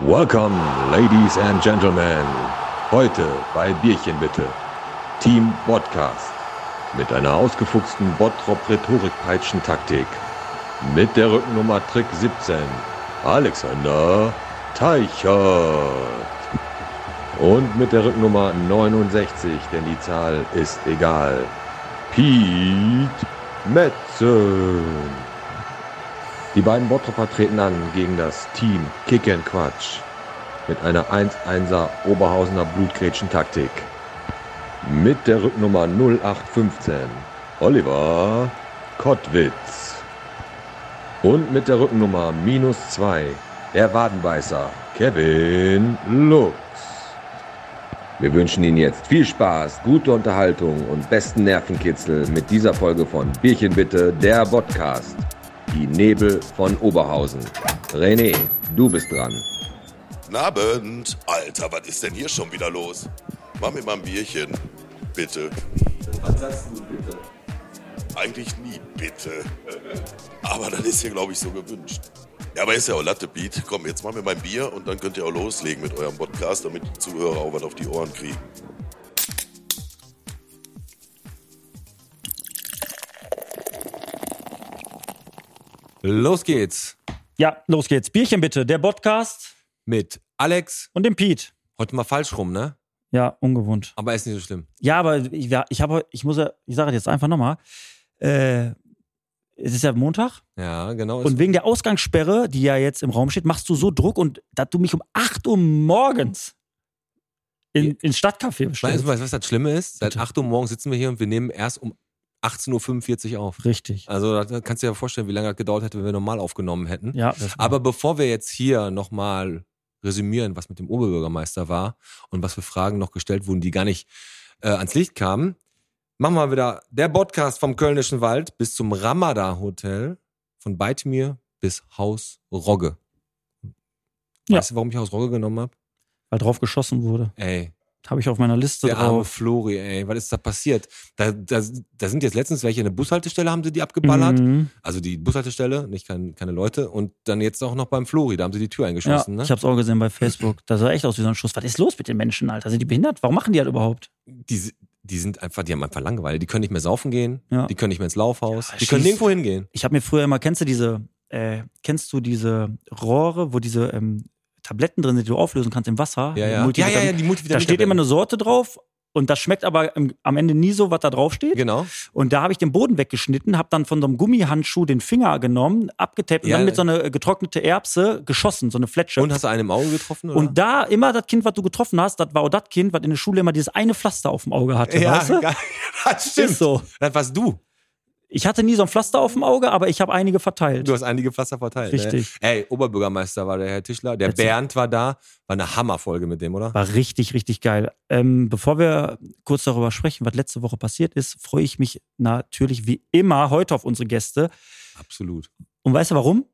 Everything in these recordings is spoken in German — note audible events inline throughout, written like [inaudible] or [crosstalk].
Welcome, ladies and gentlemen. Heute bei Bierchen bitte. Team Podcast. Mit einer ausgefuchsten Bottrop-Rhetorik-Peitschen-Taktik. Mit der Rückennummer Trick 17. Alexander Teichert. Und mit der Rückennummer 69, denn die Zahl ist egal. Pete Metzen. Die beiden Bottropper treten an gegen das Team Kick and Quatsch mit einer 1-1er Oberhausener Blutgrätschen-Taktik. Mit der Rücknummer 0815 Oliver Kottwitz. Und mit der Rückennummer minus 2 der Wadenbeißer Kevin Lux. Wir wünschen Ihnen jetzt viel Spaß, gute Unterhaltung und besten Nervenkitzel mit dieser Folge von Bierchen bitte, der Podcast. Die Nebel von Oberhausen. René, du bist dran. Guten Abend. Alter, was ist denn hier schon wieder los? Mach mir mal ein Bierchen. Bitte. Was sagst du bitte? Eigentlich nie bitte. Aber das ist hier, glaube ich, so gewünscht. Ja, aber ist ja auch Latte Beat. Komm, jetzt machen wir mein Bier und dann könnt ihr auch loslegen mit eurem Podcast, damit die Zuhörer auch was auf die Ohren kriegen. Los geht's Ja, los geht's. Bierchen bitte, der Podcast mit Alex. und dem Pete. Heute mal falsch rum, ne? Ja, ungewohnt. Aber ist nicht so schlimm. Ja, aber ich, ja, ich habe, ich muss ja, ich sage jetzt einfach nochmal, äh, es ist ja Montag Ja, genau. und wegen der Ausgangssperre, die ja jetzt im Raum steht, machst du so Druck und dass du mich um 8 Uhr morgens in, ins Stadtcafé weißt bestellst. du, was das Schlimme ist? Seit Bitte. 8 Uhr morgens sitzen wir hier und wir nehmen erst um 18.45 Uhr auf. Richtig. Also da kannst du dir ja vorstellen, wie lange das gedauert hätte, wenn wir normal aufgenommen hätten. Ja, Aber bevor wir jetzt hier nochmal resümieren, was mit dem Oberbürgermeister war und was für Fragen noch gestellt wurden, die gar nicht äh, ans Licht kamen, machen wir wieder der Podcast vom Kölnischen Wald bis zum Ramada Hotel von Beitmir bis Haus Rogge. Ja. Weißt du, warum ich Haus Rogge genommen habe? weil drauf geschossen wurde. Ey, Habe ich auf meiner Liste der arme drauf. Flori, ey, was ist da passiert? Da, da, da sind jetzt letztens welche in der Bushaltestelle, haben sie die abgeballert. Mhm. Also die Bushaltestelle, nicht kein, keine Leute. Und dann jetzt auch noch beim Flori, da haben sie die Tür Ja, eingeschossen. ne? ich habe es auch gesehen bei Facebook. Das sah echt aus wie so ein Schuss. Was ist los mit den Menschen, Alter? Sind die behindert? Warum machen die das überhaupt? die, die sind einfach, die haben einfach Langeweile. Die können nicht mehr saufen gehen, Ja. die können nicht mehr ins Laufhaus, Ja, die können schieß- nirgendwo hingehen. Ich habe mir früher immer, kennst du diese, äh, kennst du diese Rohre, wo diese ähm, Tabletten drin sind, die du auflösen kannst im Wasser? Ja, ja. Ja, ja, ja, die Da Multivitamin. steht immer eine Sorte drauf und das schmeckt aber im, am Ende nie so, was da drauf steht. Genau. Und da habe ich den Boden weggeschnitten, habe dann von so einem Gummihandschuh den Finger genommen, abgetappt und Ja. dann mit so einer getrocknete Erbse geschossen, so eine Fletsche. Und hast du einen im Auge getroffen? Oder? Und da immer das Kind, was du getroffen hast, das war auch das Kind, was in der Schule immer dieses eine Pflaster auf dem Auge hatte. ja, weißt du? geil. [laughs] das stimmt. Ist so. Das warst du. Ich hatte nie so ein Pflaster auf dem Auge, aber ich habe einige verteilt. Du hast einige Pflaster verteilt. Richtig. Ne? Ey, Oberbürgermeister war der Herr Tischler. Der Erzähl. Bernd war da. War eine Hammerfolge mit dem, oder? War richtig, richtig geil. Ähm, bevor wir kurz darüber sprechen, was letzte Woche passiert ist, freue ich mich natürlich wie immer heute auf unsere Gäste. Absolut. Und weißt du warum?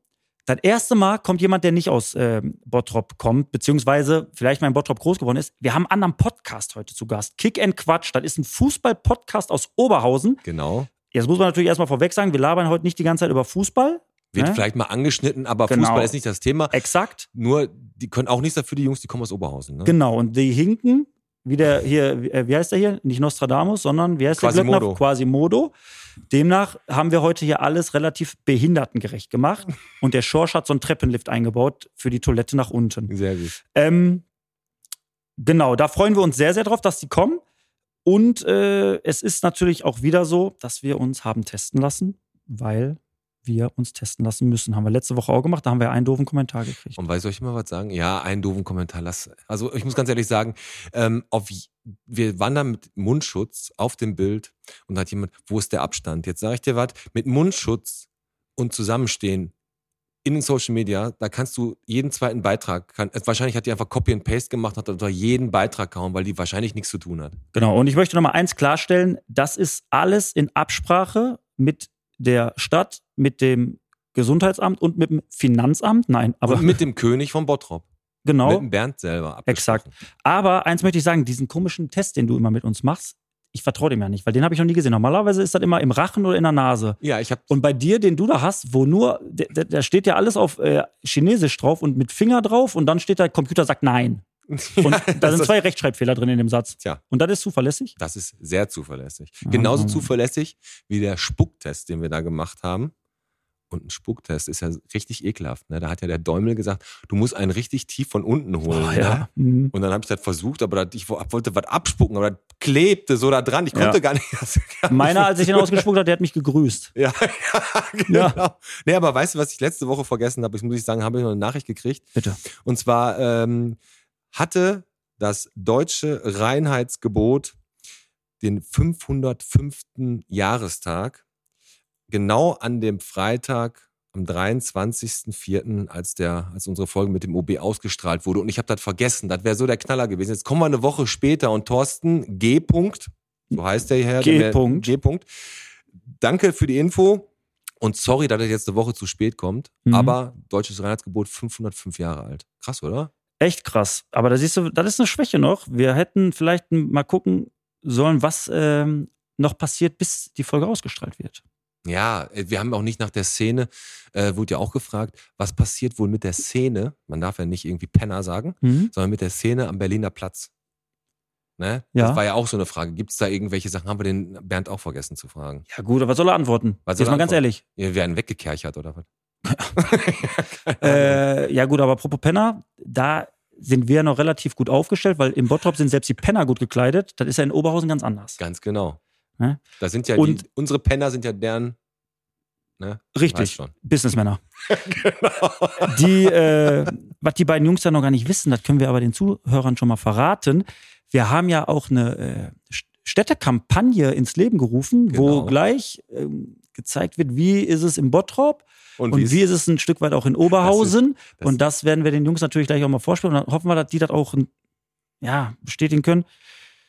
Das erste Mal kommt jemand, der nicht aus ähm, Bottrop kommt, beziehungsweise vielleicht mal in Bottrop groß geworden ist. Wir haben einen anderen Podcast heute zu Gast. Kick and Quatsch. Das ist ein Fußball-Podcast aus Oberhausen. Genau. Jetzt muss man natürlich erstmal vorweg sagen, wir labern heute nicht die ganze Zeit über Fußball. Wird Ne? vielleicht mal angeschnitten, aber Genau. Fußball ist nicht das Thema. Exakt. Nur, die können auch nichts dafür, die Jungs, die kommen aus Oberhausen. Ne? Genau. Und die hinken, wie der hier, wie, äh, heißt der hier? Nicht Nostradamus, sondern wie heißt der Quasimodo. Glöckner? Quasimodo. Demnach haben wir heute hier alles relativ behindertengerecht gemacht. [laughs] Und der Schorsch hat so einen Treppenlift eingebaut für die Toilette nach unten. Sehr gut. Ähm, genau, da freuen wir uns sehr, sehr drauf, dass die kommen. Und äh, es ist natürlich auch wieder so, dass wir uns haben testen lassen, weil wir uns testen lassen müssen. Haben wir letzte Woche auch gemacht, da haben wir einen doofen Kommentar gekriegt. Und du, soll ich mal was sagen? Ja, einen doofen Kommentar. Lass. Also ich muss ganz ehrlich sagen, ähm, auf, wir da mit Mundschutz auf dem Bild und da hat jemand, wo ist der Abstand? Jetzt sage ich dir was, mit Mundschutz und Zusammenstehen in den Social Media, da kannst du jeden zweiten Beitrag, kann, äh, wahrscheinlich hat die einfach Copy and Paste gemacht, hat unter jeden Beitrag gehauen, weil die wahrscheinlich nichts zu tun hat. Genau, und ich möchte noch mal eins klarstellen, das ist alles in Absprache mit der Stadt, mit dem Gesundheitsamt und mit dem Finanzamt. Nein, aber und mit dem König von Bottrop. Mit genau. dem Bernd selber. Exakt. Aber eins möchte ich sagen, diesen komischen Test, den du immer mit uns machst, ich vertraue dem ja nicht, weil den habe ich noch nie gesehen. Normalerweise ist das immer im Rachen oder in der Nase. Ja, ich habe Und bei dir, den du da hast, wo nur, da steht ja alles auf äh, Chinesisch drauf und mit Finger drauf und dann steht da, Computer sagt nein. [laughs] Und da sind zwei Rechtschreibfehler drin in dem Satz. Tja. Und das ist zuverlässig? Das ist sehr zuverlässig. Genauso zuverlässig wie der Spucktest, den wir da gemacht haben. Und ein Spucktest ist ja richtig ekelhaft. Ne? Da hat ja der Däumel gesagt, du musst einen richtig tief von unten holen. Oh, ne? ja. Mhm. Und dann habe ich das versucht, aber das, ich wo- wollte was abspucken, aber das klebte so da dran. Ich konnte Ja. [laughs] gar nicht. Meiner, als ich den ausgespuckt habe, der hat mich gegrüßt. Ja, [laughs] ja, genau. Nee, aber weißt du, was ich letzte Woche vergessen habe? Ich muss ich sagen, habe ich noch eine Nachricht gekriegt. Bitte. Und zwar ähm, hatte das deutsche Reinheitsgebot den 505. Jahrestag genau an dem Freitag am 23.04., als der, als unsere Folge mit dem OB ausgestrahlt wurde. Und ich habe das vergessen. Das wäre so der Knaller gewesen. Jetzt kommen wir eine Woche später und Thorsten G. -Punkt, so heißt der Herr. G. -Punkt. G. -Punkt. Danke für die Info. Und sorry, dass das jetzt eine Woche zu spät kommt. Mhm. Aber deutsches Reinheitsgebot 505 Jahre alt. Krass, oder? Echt krass. Aber da siehst du, das ist eine Schwäche noch. Wir hätten vielleicht mal gucken sollen, was ähm, noch passiert, bis die Folge ausgestrahlt wird. Ja, äh, wir haben auch nicht nach der Szene, äh, wurde ja auch gefragt, was passiert wohl mit der Szene, man darf ja nicht irgendwie Penner sagen, Mhm. sondern mit der Szene am Berliner Platz. Ne? Ja. Das war ja auch so eine Frage. Gibt es da irgendwelche Sachen? Haben wir den Bernd auch vergessen zu fragen? Ja, gut, aber was soll er antworten? Was Jetzt mal ganz antworten? ehrlich. Wir werden weggekerchert oder was? [laughs] [laughs] Äh, ja, gut, aber apropos Penner, da sind wir noch relativ gut aufgestellt, weil im Bottrop sind selbst die Penner gut gekleidet. Das ist ja in Oberhausen ganz anders. Ganz genau. Ne? Da sind ja Und- die, unsere Penner sind ja deren. Ne? Richtig. Businessmänner. [laughs] genau. Die, äh, was die beiden Jungs da noch gar nicht wissen, das können wir aber den Zuhörern schon mal verraten. Wir haben ja auch eine äh, St- Städtekampagne ins Leben gerufen, wo Genau. gleich ähm, gezeigt wird, wie ist es im Bottrop Und, und, wie wie ist es ein Stück weit auch in Oberhausen. das- und das werden wir den Jungs natürlich gleich auch mal vorspielen. Und dann hoffen wir, dass die das auch ja, bestätigen können.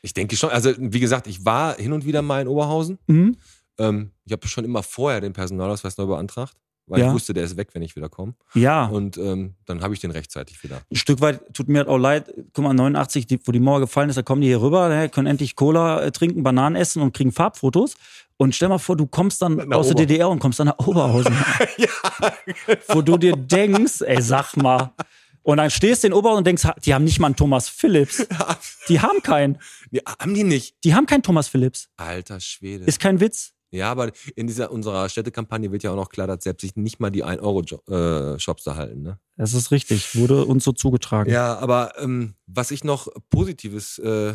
Ich denke schon. Also, wie gesagt, ich war hin und wieder mal in Oberhausen. Mhm. Ähm, ich habe schon immer vorher den Personalausweis neu beantragt, weil Ja. ich wusste, der ist weg, wenn ich wieder komme. Ja, Und ähm, dann habe ich den rechtzeitig wieder. ein Stück weit tut mir das auch leid. Guck mal, 89, die, wo die Mauer gefallen ist, da kommen die hier rüber, ne, können endlich Cola äh, trinken, Bananen essen und kriegen Farbfotos. Und stell mal vor, du kommst dann Nach aus der Ober- DDR und kommst dann nach Oberhausen. [laughs] ja, wo du dir denkst, ey, sag mal. Und dann stehst du in Oberhausen und denkst, die haben nicht mal einen Thomas Phillips. [laughs] Die haben keinen. nee, haben die nicht. Die haben keinen Thomas Phillips. Alter Schwede. Ist kein Witz. ja, aber in dieser unserer Städtekampagne wird ja auch noch klar, dass selbst sich nicht mal die 1-Euro-Shops da halten. Ne? Das ist richtig. Wurde uns so zugetragen. Ja, aber ähm, was ich noch Positives äh,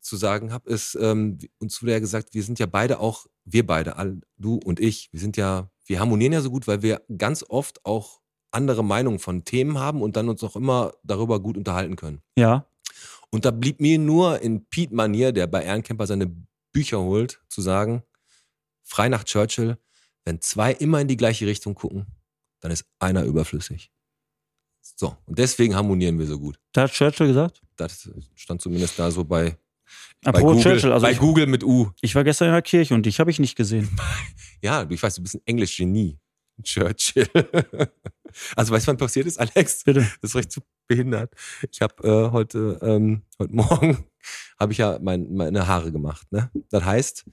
zu sagen habe, ist, ähm, uns wurde ja gesagt, wir sind ja beide auch, wir beide, all, du und ich, wir sind ja, wir harmonieren ja so gut, weil wir ganz oft auch andere Meinungen von Themen haben und dann uns auch immer darüber gut unterhalten können. Ja. Und da blieb mir nur in Pete-Manier, der bei Ehrencamper seine Bücher holt, zu sagen, frei nach Churchill, wenn zwei immer in die gleiche Richtung gucken, dann ist einer überflüssig. So, und deswegen harmonieren wir so gut. Da hat Churchill gesagt. Das stand zumindest da so bei, bei, Google, Churchill, also bei ich, Google mit U. ich war gestern in der Kirche und dich habe ich nicht gesehen. [laughs] Ja, ich weiß, du bist ein Englisch-Genie. Churchill. [laughs] also weißt du, was passiert ist, Alex? Bitte. Das ist recht zu behindert. Ich habe äh, heute, ähm, heute Morgen [laughs] habe ich ja mein, meine Haare gemacht. Ne? Das heißt,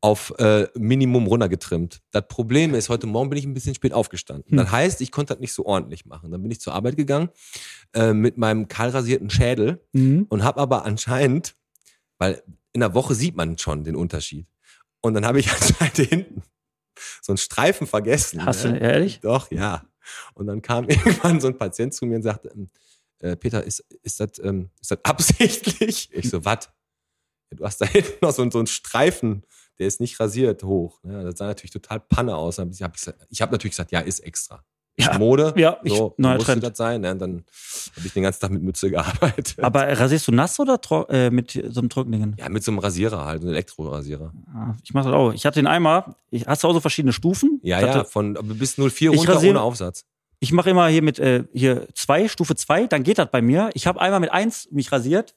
auf äh, Minimum runtergetrimmt. Das Problem ist, heute Morgen bin ich ein bisschen spät aufgestanden. Hm. Das heißt, ich konnte das nicht so ordentlich machen. Dann bin ich zur Arbeit gegangen äh, mit meinem kahlrasierten Schädel Mhm. und habe aber anscheinend, weil in der Woche sieht man schon den Unterschied. Und dann habe ich [laughs] anscheinend hinten so einen Streifen vergessen. Hast du, ne? ehrlich? Doch, ja. Und dann kam [laughs] irgendwann so ein Patient zu mir und sagte, ähm, äh, Peter, ist, ist, das, ähm, ist das absichtlich? Ich so, was? Du hast da [laughs] hinten noch so, so einen Streifen, der ist nicht rasiert hoch. Ja, das sah natürlich total Panne aus. Ich habe hab natürlich gesagt, ja, ist extra. Ja, Mode. ja, ich- so, neuer musste Trend. das sein. Ne? Und dann habe ich den ganzen Tag mit Mütze gearbeitet. Aber rasierst du nass oder äh, mit so einem Trockenen? ja, mit so einem Rasierer halt, einem Elektrorasierer. Ah, Ich mache das auch. Ich hatte den einmal. Ich, hast du auch so verschiedene Stufen? Ja, ich ja, hatte, von aber bis 04 Ich runter rasiere- ohne Aufsatz. Ich mache immer hier mit äh, hier zwei, Stufe zwei, dann geht das bei mir. Ich habe einmal mit eins mich rasiert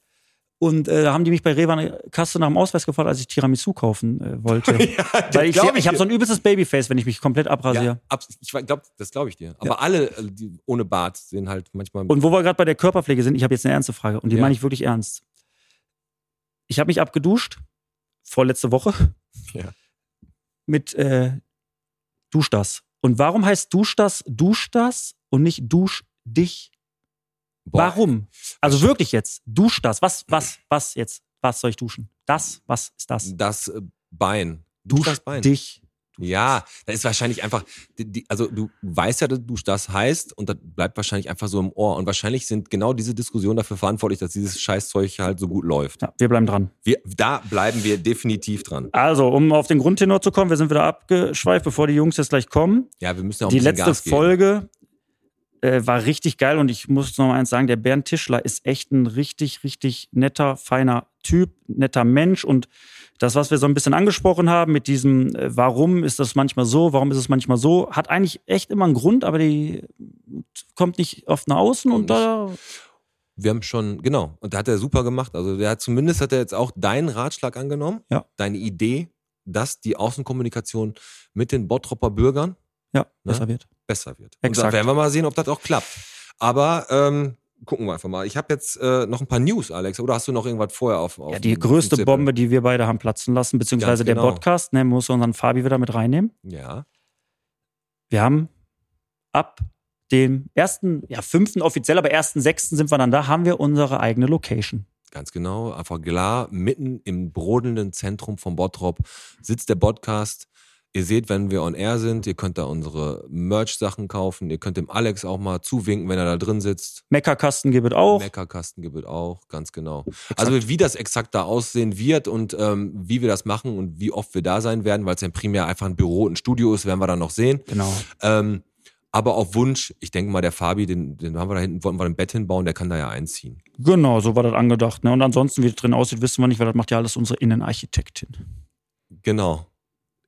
und äh, da haben die mich bei Rewe an Kasse nach dem Ausweis gefragt, als ich Tiramisu kaufen äh, wollte. [laughs] Weil ich, glaub ich habe so ein übelstes Babyface, wenn ich mich komplett abrasiere. ja, ich glaube, das glaube ich dir. Aber alle äh, die ohne Bart sehen halt manchmal. Und wo wir gerade bei der Körperpflege sind, ich habe jetzt eine ernste Frage und die Ja. meine ich wirklich ernst. Ich habe mich abgeduscht, vorletzte Woche. [laughs] Ja. Mit äh, Dusch das. Und warum heißt Dusch das Dusch das und nicht Dusch dich? Boah. Warum? Also wirklich jetzt, dusch das. Was, was, was jetzt? Was soll ich duschen? Das, was ist das? Das äh, Bein. Dusch das Bein. dich. Ja, da ist wahrscheinlich einfach, die, die, also du weißt ja, dass du das heißt und das bleibt wahrscheinlich einfach so im Ohr. Und wahrscheinlich sind genau diese Diskussionen dafür verantwortlich, dass dieses Scheißzeug halt so gut läuft. Ja, wir bleiben dran. Wir, da bleiben wir definitiv dran. Also, um auf den Grundtenor zu kommen, wir sind wieder abgeschweift, bevor die Jungs jetzt gleich kommen. Ja, wir müssen ja auch Die letzte. Folge äh, war richtig geil und ich muss noch mal eins sagen, der Bernd Tischler ist echt ein richtig, richtig netter, feiner Typ, netter Mensch und das, was wir so ein bisschen angesprochen haben mit diesem, äh, warum ist das manchmal so, warum ist es manchmal so, hat eigentlich echt immer einen Grund, aber die kommt nicht oft nach außen und da, Wir haben schon, genau, und da hat er super gemacht. Also der hat zumindest hat er jetzt auch deinen Ratschlag angenommen, Ja. deine Idee, dass die Außenkommunikation mit den Bottropper Bürgern ja, Ne? besser wird. Besser wird. Und da Exakt. werden wir mal sehen, ob das auch klappt. Aber ähm, gucken wir einfach mal. Ich habe jetzt äh, noch ein paar News, Alex. Oder hast du noch irgendwas vorher auf? auf Ja, die größte Zettel? Bombe, die wir beide haben platzen lassen, beziehungsweise Ganz der genau. Podcast, ne, muss unseren Fabi wieder mit reinnehmen. Ja. Wir haben ab dem ersten, ja, fünften offiziell, aber ersten sechsten sind wir dann da, haben wir unsere eigene Location. Ganz genau, einfach klar, mitten im brodelnden Zentrum von Bottrop sitzt der Podcast. Ihr seht, wenn wir on air sind, ihr könnt da unsere Merch-Sachen kaufen. Ihr könnt dem Alex auch mal zuwinken, wenn er da drin sitzt. Meckerkasten gibt es auch. Meckerkasten gibt es auch, ganz genau. Also wie das exakt da aussehen wird und ähm, wie wir das machen und wie oft wir da sein werden, weil es ja primär einfach ein Büro und ein Studio ist, werden wir dann noch sehen. Genau. Ähm, aber auf Wunsch, ich denke mal, der Fabi, den, den haben wir da hinten, wollten wir ein Bett hinbauen, der kann da ja einziehen. Genau, so war das angedacht. Ne? Und ansonsten, wie das drin aussieht, wissen wir nicht, weil das macht ja alles unsere Innenarchitektin. Genau.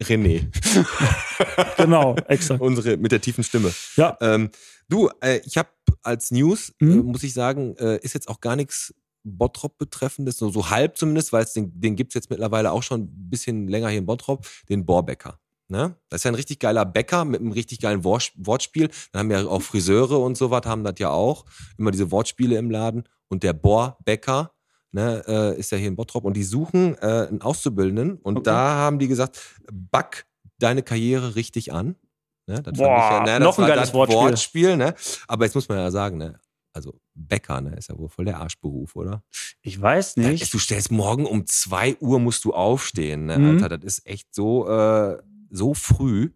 René. [laughs] Genau, exakt. Unsere mit der tiefen Stimme. Ja, Ähm, du, äh, ich habe als News, Mhm. äh, muss ich sagen, äh, ist jetzt auch gar nichts Bottrop betreffendes, so, so halb zumindest, weil es den, den gibt's jetzt mittlerweile auch schon ein bisschen länger hier in Bottrop, den Bohrbäcker. Ne? Das ist ja ein richtig geiler Bäcker mit einem richtig geilen Wort, Wortspiel. Dann haben ja auch Friseure und so was, haben das ja auch. Immer diese Wortspiele im Laden. Und der Bohrbäcker ne, äh, ist ja hier in Bottrop und die suchen äh, einen Auszubildenden. Und Okay. da haben die gesagt, back deine Karriere richtig an. Ne, das Boah, ne, das noch ein geiles Wortspiel. Wortspiel ne? Aber jetzt muss man ja sagen, ne? also Bäcker ne, ist ja wohl voll der Arschberuf, oder? ich weiß nicht. ist, du stellst morgen um 2 Uhr musst du aufstehen. Ne? Mhm. Alter, das ist echt so, äh, so früh.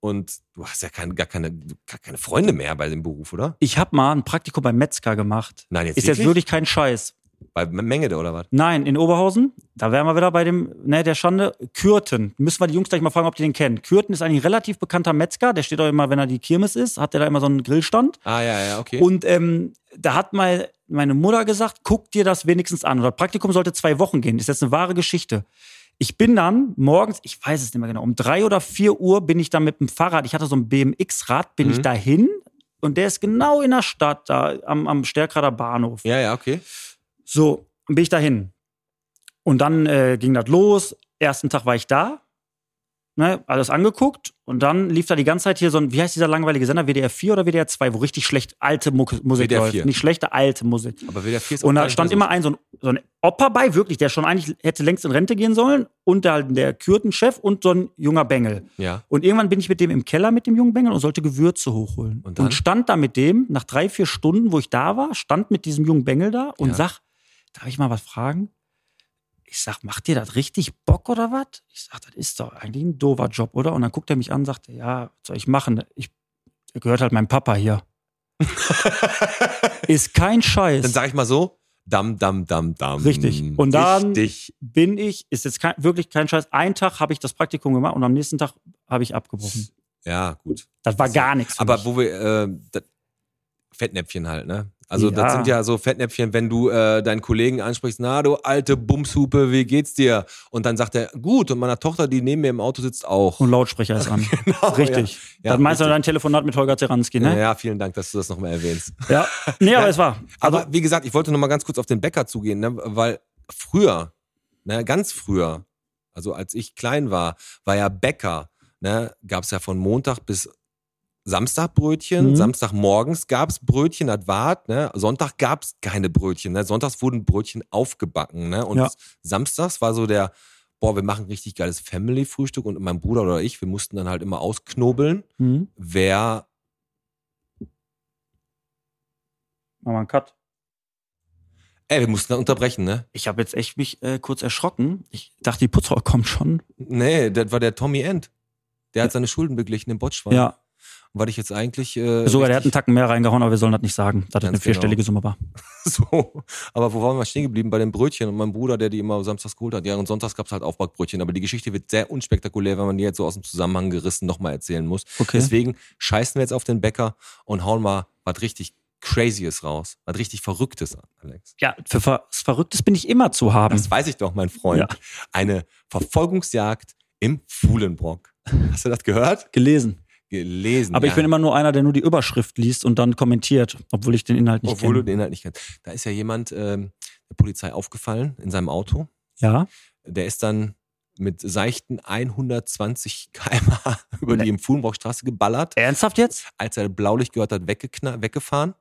Und du hast ja kein, gar, keine, gar keine Freunde mehr bei dem Beruf, oder? Ich habe mal ein Praktikum beim Metzger gemacht. Nein, jetzt Ist jetzt wirklich kein Scheiß. Bei Menge oder was? Nein, in Oberhausen, da wären wir wieder bei dem, ne, der Schande, Kürten. Müssen wir die Jungs gleich mal fragen, ob die den kennen. Kürten ist eigentlich ein relativ bekannter Metzger, der steht auch immer, wenn er die Kirmes ist, hat der da immer so einen Grillstand. Ah, ja, ja, okay. Und ähm, da hat mal meine Mutter gesagt, guck dir das wenigstens an. Das Praktikum sollte zwei Wochen gehen. Ist jetzt eine wahre Geschichte. Ich bin dann morgens, ich weiß es nicht mehr genau, um drei oder vier Uhr bin ich dann mit dem Fahrrad, ich hatte so ein BMX-Rad, bin Mhm. ich dahin und der ist genau in der Stadt, da am, am Stärkrader Bahnhof. ja, ja, okay. So, bin ich dahin. Und dann äh, ging das los. Ersten Tag war ich da, ne, alles angeguckt. Und dann lief da die ganze Zeit hier so ein, wie heißt dieser langweilige Sender, WDR 4 oder WDR 2, wo richtig schlecht alte Muck Musik WDR läuft. 4. Nicht schlechte, alte Musik. Aber WDR 4 ist Und da stand immer ein so, ein so ein Opa bei, wirklich, der schon eigentlich hätte längst in Rente gehen sollen. Und der, der Kürtenchef und so ein junger Bengel. Ja. Und irgendwann bin ich mit dem im Keller mit dem jungen Bengel und sollte Gewürze hochholen. Und Und, stand da mit dem, nach drei, vier Stunden, wo ich da war, stand mit diesem jungen Bengel da und Ja. sag, darf ich mal was fragen? Ich sag, macht dir das richtig Bock oder was? Ich sag, das ist doch eigentlich ein doofer Job, oder? Und dann guckt er mich an und sagt, ja, was soll ich machen? Ich, gehört halt meinem Papa hier. [laughs] ist kein Scheiß. Dann sag ich mal so, dam, dam, dam, dam. Richtig. Und dann- Richtig. bin ich, ist jetzt kein, wirklich kein Scheiß, einen Tag habe ich das Praktikum gemacht und am nächsten Tag habe ich abgebrochen. Ja, gut. Das war gar nichts. Aber mich. wo wir, äh, Fettnäpfchen halt, ne? Also Ja. das sind ja so Fettnäpfchen, wenn du äh, deinen Kollegen ansprichst, na du alte Bumshupe, wie geht's dir? Und dann sagt er, gut, und meiner Tochter, die neben mir im Auto sitzt, auch. Und Lautsprecher ist [laughs] an. Genau, Richtig. Ja. das meinst du richtig. dein Telefonat mit Holger Zeranski, Ja, ne? ja, vielen Dank, dass du das nochmal erwähnst. Ja. Nee, aber es war. Also, Aber wie gesagt, ich wollte noch mal ganz kurz auf den Bäcker zugehen, ne? weil früher, ne, ganz früher, also als ich klein war, war ja Bäcker, ne, gab es ja von Montag bis Samstag Brötchen, Mhm. Samstagmorgens gab es Brötchen, das war, ne? Sonntag gab es keine Brötchen, ne? Sonntags wurden Brötchen aufgebacken, ne? Und Ja. samstags war so der boah, wir machen richtig geiles Family-Frühstück und mein Bruder oder ich, wir mussten dann halt immer ausknobeln, Mhm. wer, Machen wir einen Cut. ey, wir mussten dann unterbrechen, ne? Ich habe jetzt echt mich äh, kurz erschrocken. Ich dachte, die Putzfrau [laughs] kommt schon. Nee, das war der Tommy End. Der hat seine Schulden beglichen im Botschwein. Ja, weil ich jetzt eigentlich. Äh, sogar der hat einen Tacken mehr reingehauen, aber wir sollen das nicht sagen, dass das eine Ganz vierstellige Summe war. [laughs] So. Aber wo waren wir stehen geblieben? Bei den Brötchen und meinem Bruder, der die immer samstags geholt hat. Ja, und sonntags gab's halt Aufbackbrötchen. Aber die Geschichte wird sehr unspektakulär, wenn man die jetzt so aus dem Zusammenhang gerissen nochmal erzählen muss. Okay. Deswegen scheißen wir jetzt auf den Bäcker und hauen mal was richtig Crazyes raus. Was richtig Verrücktes an, Alex. Ja, für ver was Verrücktes bin ich immer zu haben. Das weiß ich doch, mein Freund. Ja. Eine Verfolgungsjagd im Fuhlenbrock. Hast du das gehört? gelesen. Gelesen. Aber ich ja. bin immer nur einer, der nur die Überschrift liest und dann kommentiert, obwohl ich den Inhalt nicht Obwohl du kenne. den Inhalt nicht kennst. Da ist ja jemand ähm, der Polizei aufgefallen in seinem Auto. Ja, Der ist dann mit seichten 120 km/h [laughs] über die im Fuhlenbrockstraße geballert. ernsthaft jetzt? Als er Blaulicht gehört hat, weggefahren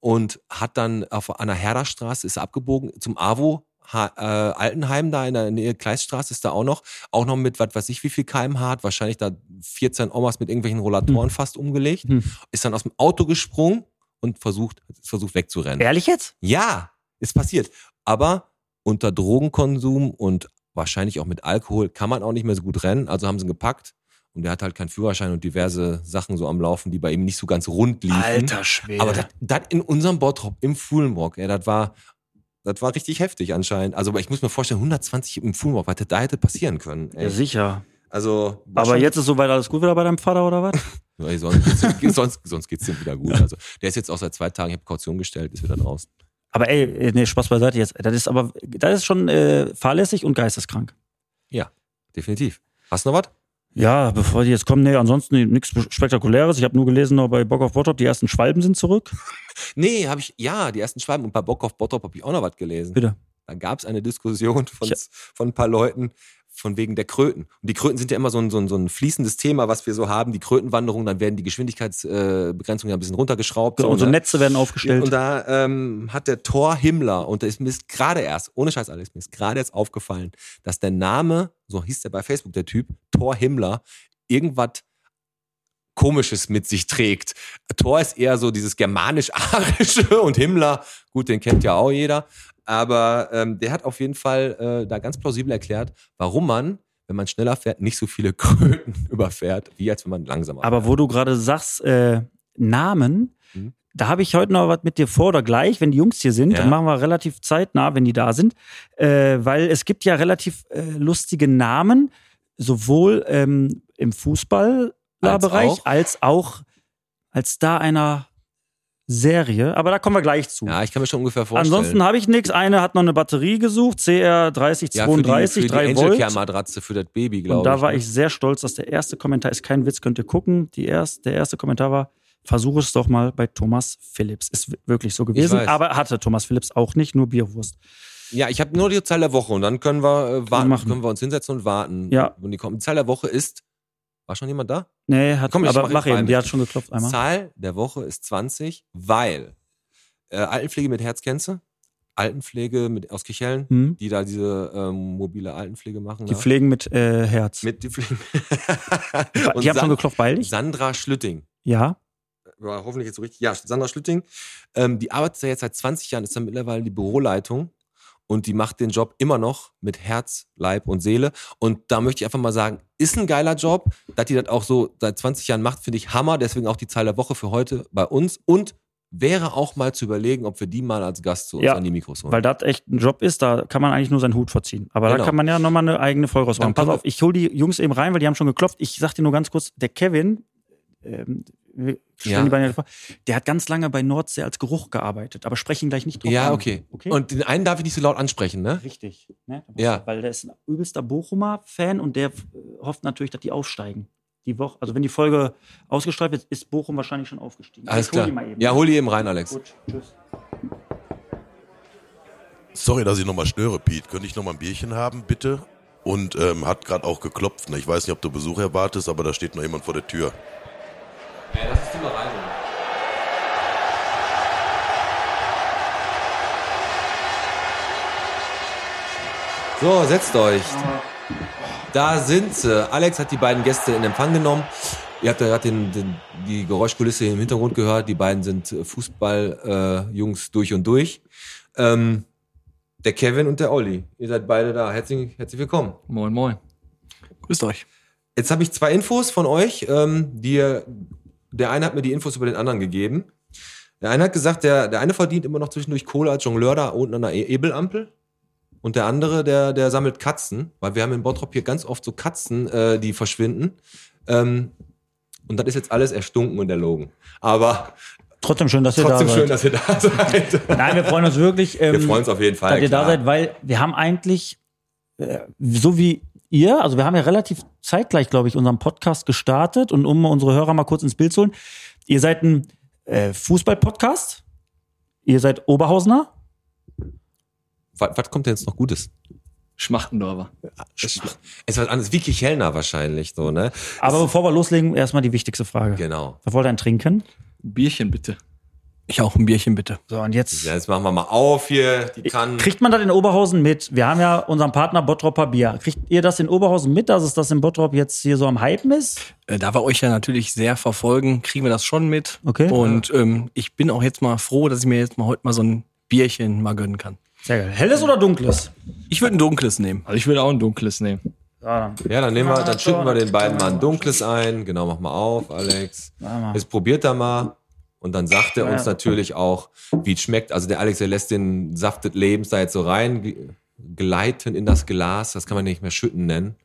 und hat dann auf einer Herderstraße ist abgebogen zum AWO. Ha, äh, Altenheim da in der Nähe Kleiststraße ist da auch noch, auch noch mit was weiß ich wie viel kmh hat, wahrscheinlich da 14 Omas mit irgendwelchen Rollatoren fast umgelegt, Hm. ist dann aus dem Auto gesprungen und versucht, versucht wegzurennen. Ehrlich jetzt? Ja, ist passiert. Aber unter Drogenkonsum und wahrscheinlich auch mit Alkohol kann man auch nicht mehr so gut rennen. Also haben sie ihn gepackt und der hat halt keinen Führerschein und diverse Sachen so am Laufen, die bei ihm nicht so ganz rund liefen. Schwede. Aber das in unserem Bottrop im Fuhlenbrock, ey, das war, das war richtig heftig anscheinend. Also ich muss mir vorstellen, 120 im Fuhlenbrock, was da hätte passieren können. Ey. ja, sicher. Also, Aber jetzt ist soweit alles gut wieder bei deinem Vater oder was? [laughs] Ey, sonst, geht's- sonst, sonst geht's ihm wieder gut. Also, der ist jetzt auch seit zwei Tagen, ich habe Kaution gestellt, ist wieder draußen. Aber ey, nee, Spaß beiseite jetzt. Das ist aber, das ist schon äh, fahrlässig und geisteskrank. Ja, definitiv. Hast du noch was? Ja, bevor die jetzt kommen, nee, ansonsten nichts Spektakuläres. Ich habe nur gelesen, noch bei Bock auf Bottrop, die ersten Schwalben sind zurück. [laughs] Nee, habe ich, ja, die ersten Schwalben und bei Bock auf Bottrop habe ich auch noch was gelesen. Bitte. Da gab es eine Diskussion von, Ja. von ein paar Leuten von wegen der Kröten. Und die Kröten sind ja immer so ein, so ein, so ein fließendes Thema, was wir so haben. Die Krötenwanderung, dann werden die Geschwindigkeitsbegrenzungen ja ein bisschen runtergeschraubt. Und so ne? Netze werden aufgestellt. Und da ähm, hat der Thor Himmler, und da ist mir gerade erst, ohne Scheiß Alex, mir ist gerade jetzt aufgefallen, dass der Name, so hieß der bei Facebook, der Typ, Thor Himmler, irgendwas Komisches mit sich trägt. Thor ist eher so dieses germanisch-arische [laughs] und Himmler, gut, den kennt ja auch jeder. Aber ähm, der hat auf jeden Fall äh, da ganz plausibel erklärt, warum man, wenn man schneller fährt, nicht so viele [laughs] Kröten überfährt, wie als wenn man langsamer Aber fährt. wo du gerade sagst, äh, Namen, Mhm. Da habe ich heute noch was mit dir vor oder gleich, wenn die Jungs hier sind, Ja. dann machen wir relativ zeitnah, wenn die da sind. Äh, weil es gibt ja relativ äh, lustige Namen, sowohl ähm, im Fußballbereich auch? als auch als da einer Serie. Aber da kommen wir gleich zu. Ja, ich kann mir schon ungefähr vorstellen. Ansonsten habe ich nichts. Eine hat noch eine Batterie gesucht, CR 3032, ja, für die, für die 3 Angel Volt. Matratze für das Baby, glaube Und ich. da war ne? ich sehr stolz, dass der erste Kommentar ist kein Witz, könnt ihr gucken. Die erst, der erste Kommentar war, versuche es doch mal bei Thomas Phillips. Ist wirklich so gewesen. Aber hatte Thomas Phillips auch nicht, nur Bierwurst. Ja, ich habe nur die Zahl der Woche und dann können wir äh, warten, machen. können wir uns hinsetzen und warten. Ja. Und die, die Zahl der Woche ist. War schon jemand da? Nee, hat, Komm, ich aber mach eben, die hat schon geklopft einmal. Zahl der Woche ist 20, weil äh, Altenpflege mit Herz kennst du? Altenpflege mit, aus Kichellen, Hm? die da diese ähm, mobile Altenpflege machen. Die da. pflegen mit äh, Herz. mit die Pflege. [laughs] die haben schon geklopft, weil ich? Sandra Schlütting. Ja. War hoffentlich jetzt so richtig. Ja, Sandra Schlütting, ähm, die arbeitet ja jetzt seit 20 Jahren, ist dann mittlerweile die Büroleitung und die macht den Job immer noch mit Herz, Leib und Seele. Und da möchte ich einfach mal sagen, ist ein geiler Job, dass die das auch so seit 20 Jahren macht, finde ich Hammer. Deswegen auch die Zahl der Woche für heute bei uns und wäre auch mal zu überlegen, ob wir die mal als Gast zu uns Ja, an die Mikros holen. Weil das echt ein Job ist, da kann man eigentlich nur seinen Hut verziehen. Aber Genau. da kann man ja nochmal eine eigene Folge rausmachen. Pass auf, ich hole die Jungs eben rein, weil die haben schon geklopft. Ich sag dir nur ganz kurz, der Kevin, ähm, Ja. der hat ganz lange bei Nordsee als Geruch gearbeitet, aber sprechen gleich nicht drauf ja, an. okay. okay? Und den einen darf ich nicht so laut ansprechen, ne? Richtig. Ne? Ja. Weil der ist ein übelster Bochumer-Fan und der äh, hofft natürlich, dass die aufsteigen. Die Woche, also wenn die Folge ausgestrahlt wird, ist Bochum wahrscheinlich schon aufgestiegen. Alles Ich hol klar. mal eben. Ja, hol die eben rein, Alex. Gut, tschüss. Sorry, dass ich nochmal störe, Pete. Könnte ich nochmal ein Bierchen haben, bitte? Und ähm, hat gerade auch geklopft. Ne? Ich weiß nicht, ob du Besuch erwartest, aber da steht noch jemand vor der Tür. Ja, lass uns die rein. So, setzt euch. Da sind sie. Alex hat die beiden Gäste in Empfang genommen. Ihr habt ja gerade den, den, die Geräuschkulisse im Hintergrund gehört. Die beiden sind Fußball-Jungs äh, durch und durch. Ähm, der Kevin und der Olli. Ihr seid beide da. Herzlich, herzlich willkommen. Moin, moin. Grüßt euch. Jetzt habe ich zwei Infos von euch. Ähm, die, der eine hat mir die Infos über den anderen gegeben. Der eine hat gesagt, der, der eine verdient immer noch zwischendurch Kohle als Jongleur da unten an der E- Ebelampel. Und der andere, der, der sammelt Katzen, weil wir haben in Bottrop hier ganz oft so Katzen, äh, die verschwinden. Ähm, und das ist jetzt alles erstunken und erlogen. Aber Trotzdem schön, dass ihr trotzdem da schön, seid. dass ihr da [laughs] seid. Nein, wir freuen uns wirklich. Ähm, Wir freuen uns auf jeden Fall. dass ihr da klar. seid, weil wir haben eigentlich, äh, so wie ihr, also wir haben ja relativ zeitgleich, glaube ich, unseren Podcast gestartet und um unsere Hörer mal kurz ins Bild zu holen. Ihr seid ein äh, Fußball-Podcast. Ihr seid Oberhausener. Was, was kommt denn jetzt noch Gutes? Schmachtendorfer. Es ist was anderes, wie Kichelner wahrscheinlich, so, ne? Aber bevor wir loslegen, erstmal die wichtigste Frage. Genau. Was wollt ihr denn trinken? Ein Bierchen bitte. Ich auch ein Bierchen bitte. So, und jetzt Ja, jetzt machen wir mal auf hier, die Kannen. kriegt man das in Oberhausen mit. Wir haben ja unseren Partner Bottropper Bier. Kriegt ihr das in Oberhausen mit, dass es das in Bottrop jetzt hier so am Hypen ist? Äh, Da wir euch ja natürlich sehr verfolgen, kriegen wir das schon mit. Okay. Und ähm, ich bin auch jetzt mal froh, dass ich mir jetzt mal heute mal so ein Bierchen mal gönnen kann. Sehr geil. Helles oder dunkles? Ich würde ein dunkles nehmen. Also ich würde auch ein dunkles nehmen. Ja, dann. Ja, nehmen wir, dann schütten wir den beiden mal ein dunkles ein. Genau, mach mal auf, Alex. Jetzt probiert er mal. Und dann sagt er uns Ja. natürlich auch, wie es schmeckt. Also der Alex, der lässt den Saft des Lebens da jetzt so rein gleiten in das Glas. Das kann man nicht mehr schütten nennen.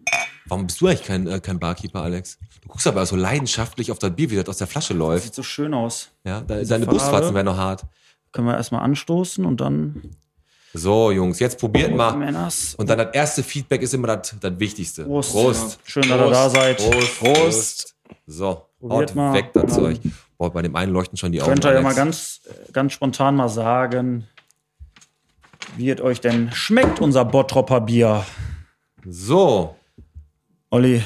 Warum bist du eigentlich kein, äh, kein Barkeeper, Alex? Du guckst aber so leidenschaftlich auf das Bier, wie das aus der Flasche läuft. Sieht so schön aus. Ja, da, deine. Brustwarzen wären noch hart. Können wir erstmal anstoßen und dann So, Jungs, jetzt probiert mal. Männers. Und dann das erste Feedback ist immer das, das Wichtigste. Prost. Prost. Schön, dass ihr da seid. Prost. Prost. So, Probiert haut mal. weg das Zeug. Boah, bei dem einen leuchten schon die Augen. Könnt ihr ja mal ganz, ganz spontan mal sagen, wie es euch denn schmeckt, unser Bottropper Bier. So, Olli,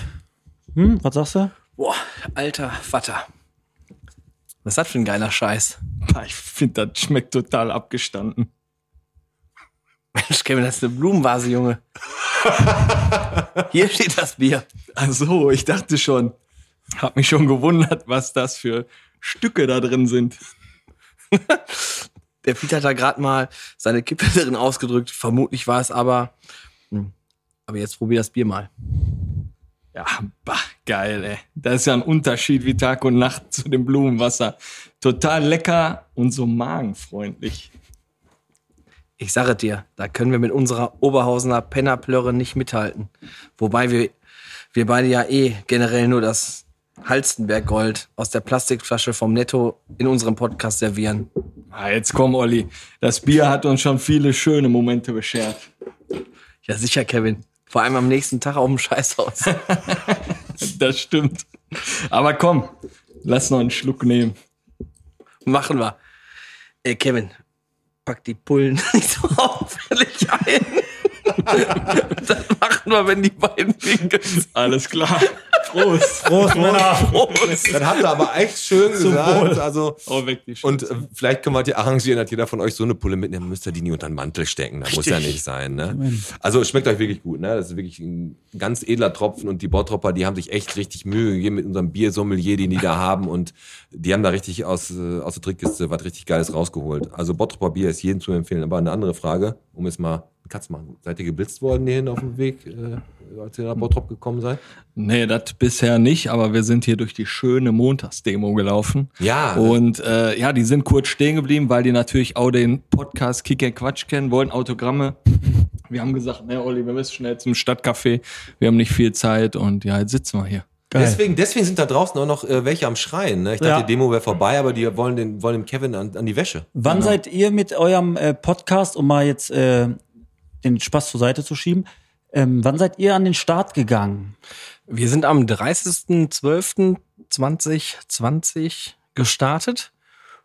hm, was sagst du? Boah, alter Vater. Was ist das für ein geiler Scheiß? Ah, Ich finde, das schmeckt total abgestanden. Mensch, Kevin, das ist eine Blumenvase, Junge. Hier steht das Bier. Ach so, ich dachte schon. Hab mich schon gewundert, was das für Stücke da drin sind. [laughs] Der Peter hat da gerade mal seine Kippe [laughs] drin ausgedrückt. Vermutlich war es aber. Hm. Aber jetzt probier das Bier mal. Ja, bah, geil, ey. Das ist ja ein Unterschied wie Tag und Nacht zu dem Blumenwasser. Total lecker und so magenfreundlich. Ich sage dir, da können wir mit unserer Oberhausener Pennerplörre nicht mithalten. Wobei wir, wir beide ja eh generell nur das Halstenberg-Gold aus der Plastikflasche vom Netto in unserem Podcast servieren. Ah, jetzt komm, Olli. Das Bier hat uns schon viele schöne Momente beschert. Ja, sicher, Kevin. Vor allem am nächsten Tag auf dem Scheißhaus. [laughs] Das stimmt. Aber komm, lass noch einen Schluck nehmen. Machen wir. Ey, Kevin, pack die Pullen [laughs] nicht so auffällig ein. [laughs] das machen wir, wenn die beiden winken. Alles klar. Prost. Prost, Männer. das habt ihr aber echt schön gesagt. Also, Oh, weg die und äh, vielleicht können wir die arrangieren, dass jeder von euch so eine Pulle mitnimmt, müsst ihr die nie unter den Mantel stecken. Das muss ja nicht sein. Ne? Also es schmeckt euch wirklich gut. Ne? Das ist wirklich ein ganz edler Tropfen und die Bottropper, die haben sich echt richtig Mühe gegeben mit unserem Biersommelier, den die da [laughs] haben und die haben da richtig aus, äh, aus der Trickkiste was richtig Geiles rausgeholt. Also Bottropper Bier ist jedem zu empfehlen. Aber eine andere Frage, um jetzt mal Katz zu machen. Seid ihr geblitzt worden hierhin auf dem Weg, äh, als ihr nach Bottrop gekommen seid? Nee, das bisher nicht, aber wir sind hier durch die schöne Montagsdemo gelaufen. Ja. Und äh, ja, die sind kurz stehen geblieben, weil die natürlich auch den Podcast Kick and Quatsch kennen, wollten Autogramme. Wir haben gesagt, ne, Olli, wir müssen schnell zum Stadtcafé. Wir haben nicht viel Zeit und ja, jetzt sitzen wir hier. Deswegen, deswegen sind da draußen auch noch äh, welche am Schreien. Ne? Ich dachte, Ja. die Demo wäre vorbei, aber die wollen, den, wollen dem Kevin an, an die Wäsche. Wann seid ihr mit eurem äh, Podcast, um mal jetzt äh, den Spaß zur Seite zu schieben, ähm, wann seid ihr an den Start gegangen? Wir sind am 30.12.2020 gestartet.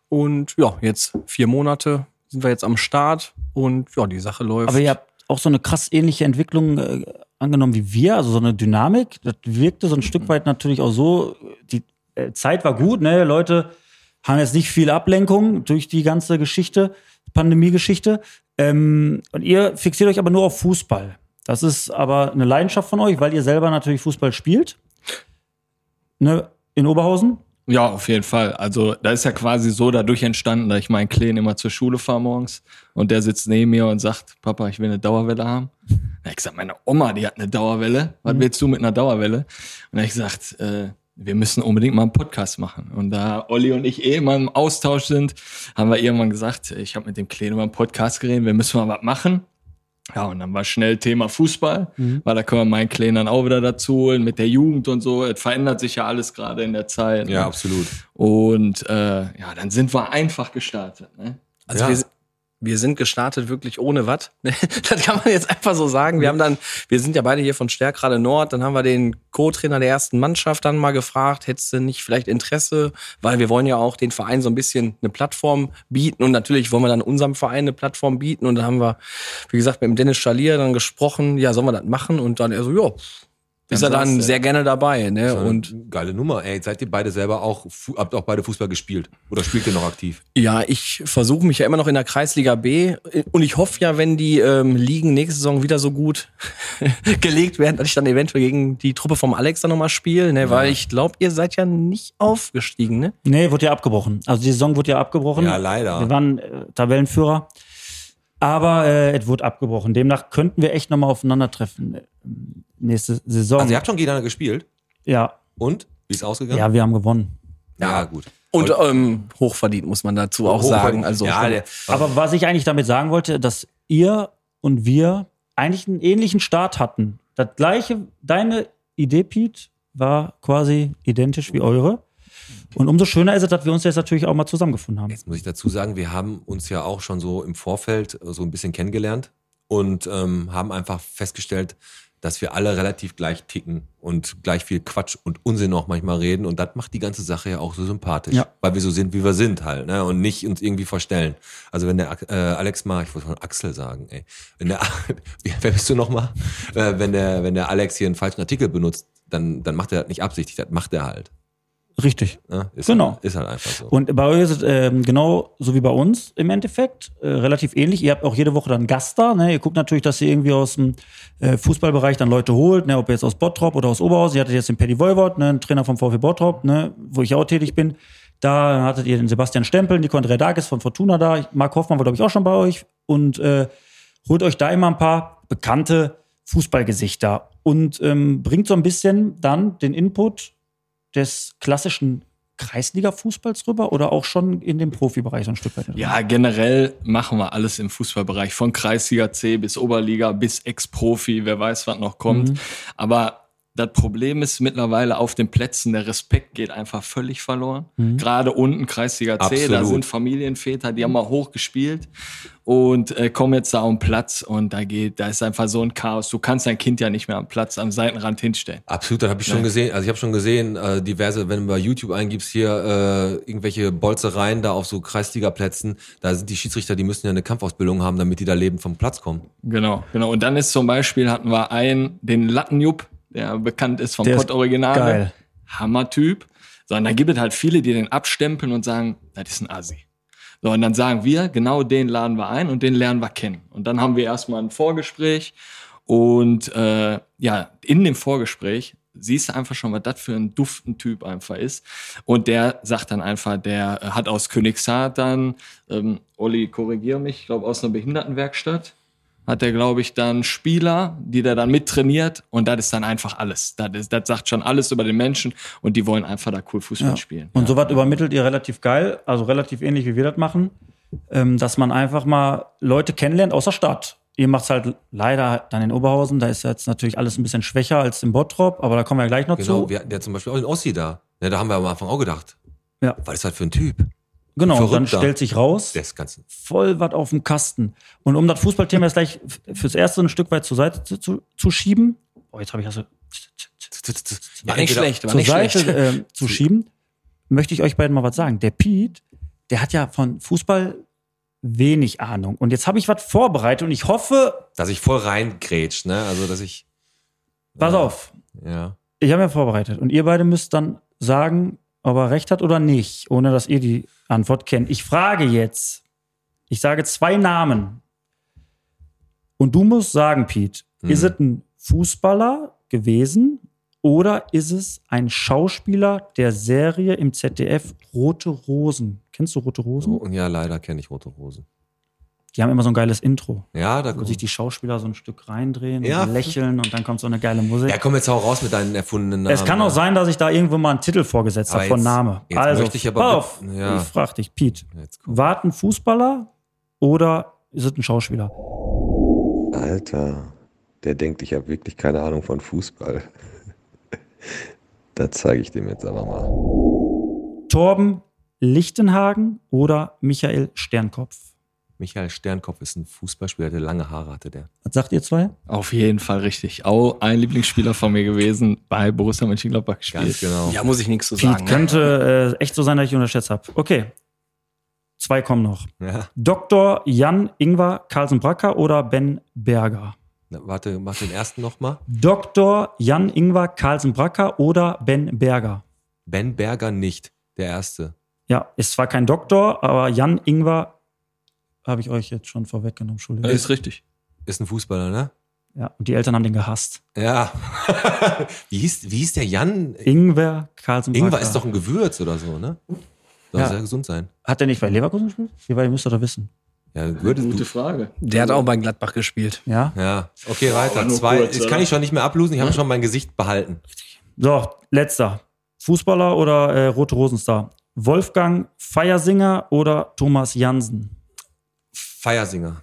Und ja, jetzt vier Monate sind wir jetzt am Start. Und ja, die Sache läuft. Aber ihr habt auch so eine krass ähnliche Entwicklung äh, angenommen wie wir, also so eine Dynamik. Das wirkte so ein Stück weit natürlich auch so. Die äh, Zeit war gut, ne? Leute haben jetzt nicht viel Ablenkung durch die ganze Geschichte, Pandemie-Geschichte. Ähm, und ihr fixiert euch aber nur auf Fußball. Das ist aber eine Leidenschaft von euch, weil ihr selber natürlich Fußball spielt. Ne, in Oberhausen. Ja, auf jeden Fall. Also da ist ja quasi so dadurch entstanden, dass ich meinen Kleinen immer zur Schule fahre morgens und der sitzt neben mir und sagt, Papa, ich will eine Dauerwelle haben. Da hab ich gesagt, meine Oma, die hat eine Dauerwelle. Was willst du mit einer Dauerwelle? Und da hab ich gesagt, äh, wir müssen unbedingt mal einen Podcast machen. Und da Olli und ich eh immer im Austausch sind, haben wir irgendwann gesagt, ich habe mit dem Kleinen über einen Podcast geredet, wir müssen mal was machen. Ja, und dann war schnell Thema Fußball, weil da können wir meinen Kleinen dann auch wieder dazu holen mit der Jugend und so. Es verändert sich ja alles gerade in der Zeit. Ja, ne? absolut. Und äh, ja, dann sind wir einfach gestartet. Ne? Also Ja. wir, wir sind gestartet wirklich ohne Watt. [laughs] das kann man jetzt einfach so sagen. Wir haben dann, wir sind ja beide hier von Stärkrade Nord, dann haben wir den Co-Trainer der ersten Mannschaft dann mal gefragt, hättest du nicht vielleicht Interesse, weil wir wollen ja auch den Verein so ein bisschen eine Plattform bieten. Und natürlich wollen wir dann unserem Verein eine Plattform bieten. Und dann haben wir, wie gesagt, mit dem Dennis Schalier dann gesprochen, ja, sollen wir das machen? Und dann er so, ja, ist er dann sehr gerne dabei, ne? Und geile Nummer. Ey, seid ihr beide selber auch, habt auch beide Fußball gespielt? Oder spielt ihr noch aktiv? Ja, ich versuche mich ja immer noch in der Kreisliga B und ich hoffe ja, wenn die ähm, Ligen nächste Saison wieder so gut [laughs] gelegt werden, dass ich dann eventuell gegen die Truppe vom Alex dann nochmal spiele, ne? weil ich glaube, ihr seid ja nicht aufgestiegen, ne? Nee, wurde ja abgebrochen. Also die Saison wurde ja abgebrochen. Ja, leider. Wir waren äh, Tabellenführer. Aber äh, es wurde abgebrochen. Demnach könnten wir echt nochmal aufeinandertreffen äh, nächste Saison. Also ihr habt schon gegeneinander gespielt? ja, Und? Wie ist ausgegangen? ja, wir haben gewonnen. ja gut. Und ähm, hochverdient, muss man dazu auch sagen. Also ja, der, Aber was ich eigentlich damit sagen wollte, dass ihr und wir eigentlich einen ähnlichen Start hatten. Das gleiche, deine Idee, Pete, war quasi identisch wie eure. Und umso schöner ist es, dass wir uns jetzt natürlich auch mal zusammengefunden haben. Jetzt muss ich dazu sagen, wir haben uns ja auch schon so im Vorfeld so ein bisschen kennengelernt und ähm, haben einfach festgestellt, dass wir alle relativ gleich ticken und gleich viel Quatsch und Unsinn auch manchmal reden. Und das macht die ganze Sache ja auch so sympathisch. Ja. Weil wir so sind, wie wir sind halt, ne? Und nicht uns irgendwie verstellen. Also wenn der äh, Alex mal, ich wollte von Axel sagen, ey. Wenn der [laughs] wer bist du nochmal? Äh, wenn der, wenn der Alex hier einen falschen Artikel benutzt, dann, dann macht er das nicht absichtlich, das macht er halt. Richtig. Ne? Ist Genau. Halt, ist halt einfach so. Und bei euch ist es ähm, genau so wie bei uns im Endeffekt, äh, relativ ähnlich. Ihr habt auch jede Woche dann Gast da. Ne? Ihr guckt natürlich, dass ihr irgendwie aus dem äh, Fußballbereich dann Leute holt, ne? ob jetzt aus Bottrop oder aus Oberhaus. Ihr hattet jetzt den Paddy Voivod, ne? einen Trainer vom VfB Bottrop, ne? wo ich auch tätig bin. Da hattet ihr den Sebastian Stempel, Nikon Redakis von Fortuna da. Marc Hoffmann war, glaube ich, auch schon bei euch. Und äh, holt euch da immer ein paar bekannte Fußballgesichter und ähm, bringt so ein bisschen dann den Input des klassischen Kreisliga-Fußballs rüber oder auch schon in dem Profibereich so ein Stück weit? Ja, generell machen wir alles im Fußballbereich. Von Kreisliga C bis Oberliga bis Ex-Profi, wer weiß, was noch kommt. Mhm. Aber das Problem ist mittlerweile auf den Plätzen, der Respekt geht einfach völlig verloren. Mhm. Gerade unten Kreisliga C, da Absolut. sind Familienväter, die haben mal hoch gespielt und äh, kommen jetzt da am Platz und da geht, da ist einfach so ein Chaos. Du kannst dein Kind ja nicht mehr am Platz am Seitenrand hinstellen. Absolut, das habe ich schon gesehen. Also ich habe schon gesehen, äh, diverse, wenn du bei YouTube eingibst hier äh, irgendwelche Bolzereien da auf so Kreisligaplätzen, da sind die Schiedsrichter, die müssen ja eine Kampfausbildung haben, damit die da lebend vom Platz kommen. Genau, genau. Und dann ist zum Beispiel hatten wir einen, den Lattenjupp, der bekannt ist vom Pott Original. geil. Hammertyp. So, und dann gibt es halt viele, die den abstempeln und sagen, das ist ein Assi. So, und dann sagen wir, genau den laden wir ein und den lernen wir kennen. Und dann haben wir erstmal ein Vorgespräch und äh, ja, in dem Vorgespräch siehst du einfach schon, was das für ein duften Typ einfach ist. Und der sagt dann einfach, der äh, hat aus Königshardt dann, ähm, Olli, korrigier mich, ich glaube aus einer Behindertenwerkstatt, hat er, glaube ich, dann Spieler, die der dann mittrainiert und das ist dann einfach alles. Das, ist, das sagt schon alles über den Menschen und die wollen einfach da cool Fußball Ja. spielen. Und sowas übermittelt ihr relativ geil, also relativ ähnlich wie wir das machen, ähm, dass man einfach mal Leute kennenlernt aus der Stadt. Ihr macht's halt leider dann in Oberhausen, da ist jetzt natürlich alles ein bisschen schwächer als im Bottrop, aber da kommen wir ja gleich noch Genau, zu. wir hatten ja zum Beispiel auch den Ossi da. Ja, da haben wir am Anfang auch gedacht. Ja. Was ist das für ein Typ? Genau, und dann Verrückter. stellt sich raus, Der ist ganz. voll was auf dem Kasten. Und um das Fußballthema jetzt gleich fürs Erste ein Stück weit zur Seite zu, zu, zu schieben, oh, jetzt habe ich also war nicht schlecht, war zur nicht Seite schlecht. äh, [laughs] zu schieben, möchte ich euch beiden mal was sagen. Der Pete, der hat ja von Fußball wenig Ahnung. Und jetzt habe ich was vorbereitet und ich hoffe, Dass ich voll reingrätsch, ne? Also, dass ich. pass auf, Ja. ich habe ja vorbereitet und ihr beide müsst dann sagen, ob er recht hat oder nicht, ohne dass ihr die Antwort kennt. Ich frage jetzt, ich sage zwei Namen und du musst sagen, Pete, Ist es ein Fußballer gewesen oder ist es ein Schauspieler der Serie im ZDF Rote Rosen? Kennst du Rote Rosen? Oh, ja, leider kenne ich Rote Rosen. Die haben immer so ein geiles Intro, Ja, da wo kommt. sich die Schauspieler so ein Stück reindrehen Ja. und lächeln und dann kommt so eine geile Musik. Ja, komm jetzt hau raus mit deinen erfundenen Namen. es kann auch sein, dass ich da irgendwo mal einen Titel vorgesetzt habe von Name. jetzt also, möchte ich aber auf, ja. ich frag dich, Pete. Jetzt komm. War es ein Fußballer oder ist es ein Schauspieler? Alter, der denkt, ich habe wirklich keine Ahnung von Fußball. [laughs] da zeige ich dem jetzt aber mal. Torben Lichtenhagen oder Michael Sternkopf? Michael Sternkopf ist ein Fußballspieler, der lange Haare hatte, der. Was sagt ihr zwei? Auf jeden Fall richtig. Auch ein Lieblingsspieler von mir gewesen, bei Borussia Mönchengladbach gespielt. Ganz genau. Ja, muss ich nichts zu Pete, sagen. Ne? könnte äh, echt so sein, dass ich unterschätzt habe. Okay. Zwei kommen noch. Ja. Dr. Jan Ingvar Carlsen-Bracker oder Ben Berger? Na, warte, mach den ersten nochmal. Dr. Jan Ingvar Carlsen-Bracker oder Ben Berger? Ben Berger nicht, der erste. Ja, ist zwar kein Doktor, aber Jan Ingvar habe ich euch jetzt schon vorweggenommen, Entschuldigung. Ist richtig. Ist ein Fußballer, ne? Ja, und die Eltern haben den gehasst. Ja. [laughs] wie, hieß, wie hieß der Jan? Ingwer Carlsen-Bracker. Ingwer ist doch ein Gewürz oder so, ne? Soll Ja. sehr gesund sein. Hat der nicht bei Leverkusen gespielt? Wie weit müsst ihr doch wissen. Ja, würdest du. Frage. Der hat auch bei Gladbach gespielt. Ja? Ja, okay, weiter. Zwei. kurz, Jetzt kann ich schon nicht mehr ablosen. Ich habe schon mein Gesicht behalten. So, letzter. Fußballer oder äh, Rote Rosenstar? Wolfgang Feiersinger oder Thomas Jansen? Feiersinger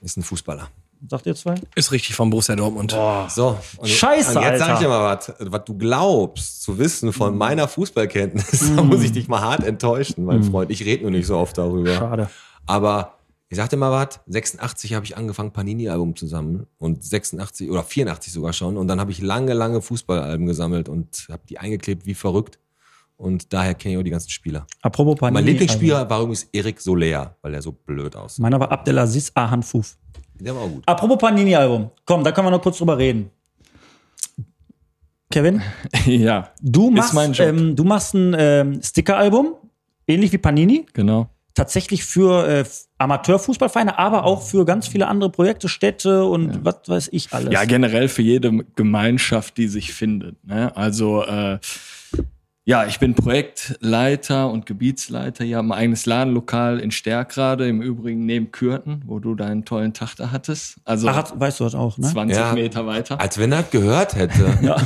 ist ein Fußballer. Sagt ihr zwei? Ist richtig von Borussia Dortmund. So. Und Scheiße, Und jetzt sag ich dir mal was. Was du glaubst zu wissen von meiner Fußballkenntnis, [laughs] da muss ich dich mal hart enttäuschen, mein Freund. Ich rede nur nicht so oft darüber. Schade. Aber ich sag dir mal was, 86 habe ich angefangen, Panini-Album zu sammeln und 86 oder 84 sogar schon. Und dann habe ich lange, lange Fußballalben gesammelt und habe die eingeklebt wie verrückt. Und daher kenne ich auch die ganzen Spieler. Apropos Panini. mein Lieblingsspieler war übrigens Erik Soler, weil er so blöd Also, aussah. meiner war Abdelaziz Ahan Fuf. Der war auch gut. Apropos Panini-Album. Komm, da können wir noch kurz drüber reden. Kevin, [laughs] ja, du Ist machst, mein Job. ähm, du machst ein ähm, Sticker-Album, ähnlich wie Panini. genau. tatsächlich für äh, Amateurfußballvereine, aber auch für ganz viele andere Projekte, Städte und was weiß ich alles. Ja, generell für jede Gemeinschaft, die sich findet. Ne? Also äh, ja, ich bin Projektleiter und Gebietsleiter hier am eigenes Ladenlokal in Stärkrade, im Übrigen neben Kürten, wo du deinen tollen Tag da hattest. Also Ach, weißt du das auch, ne? 20 Ja. Meter weiter. Als wenn er gehört hätte. [laughs] Ja.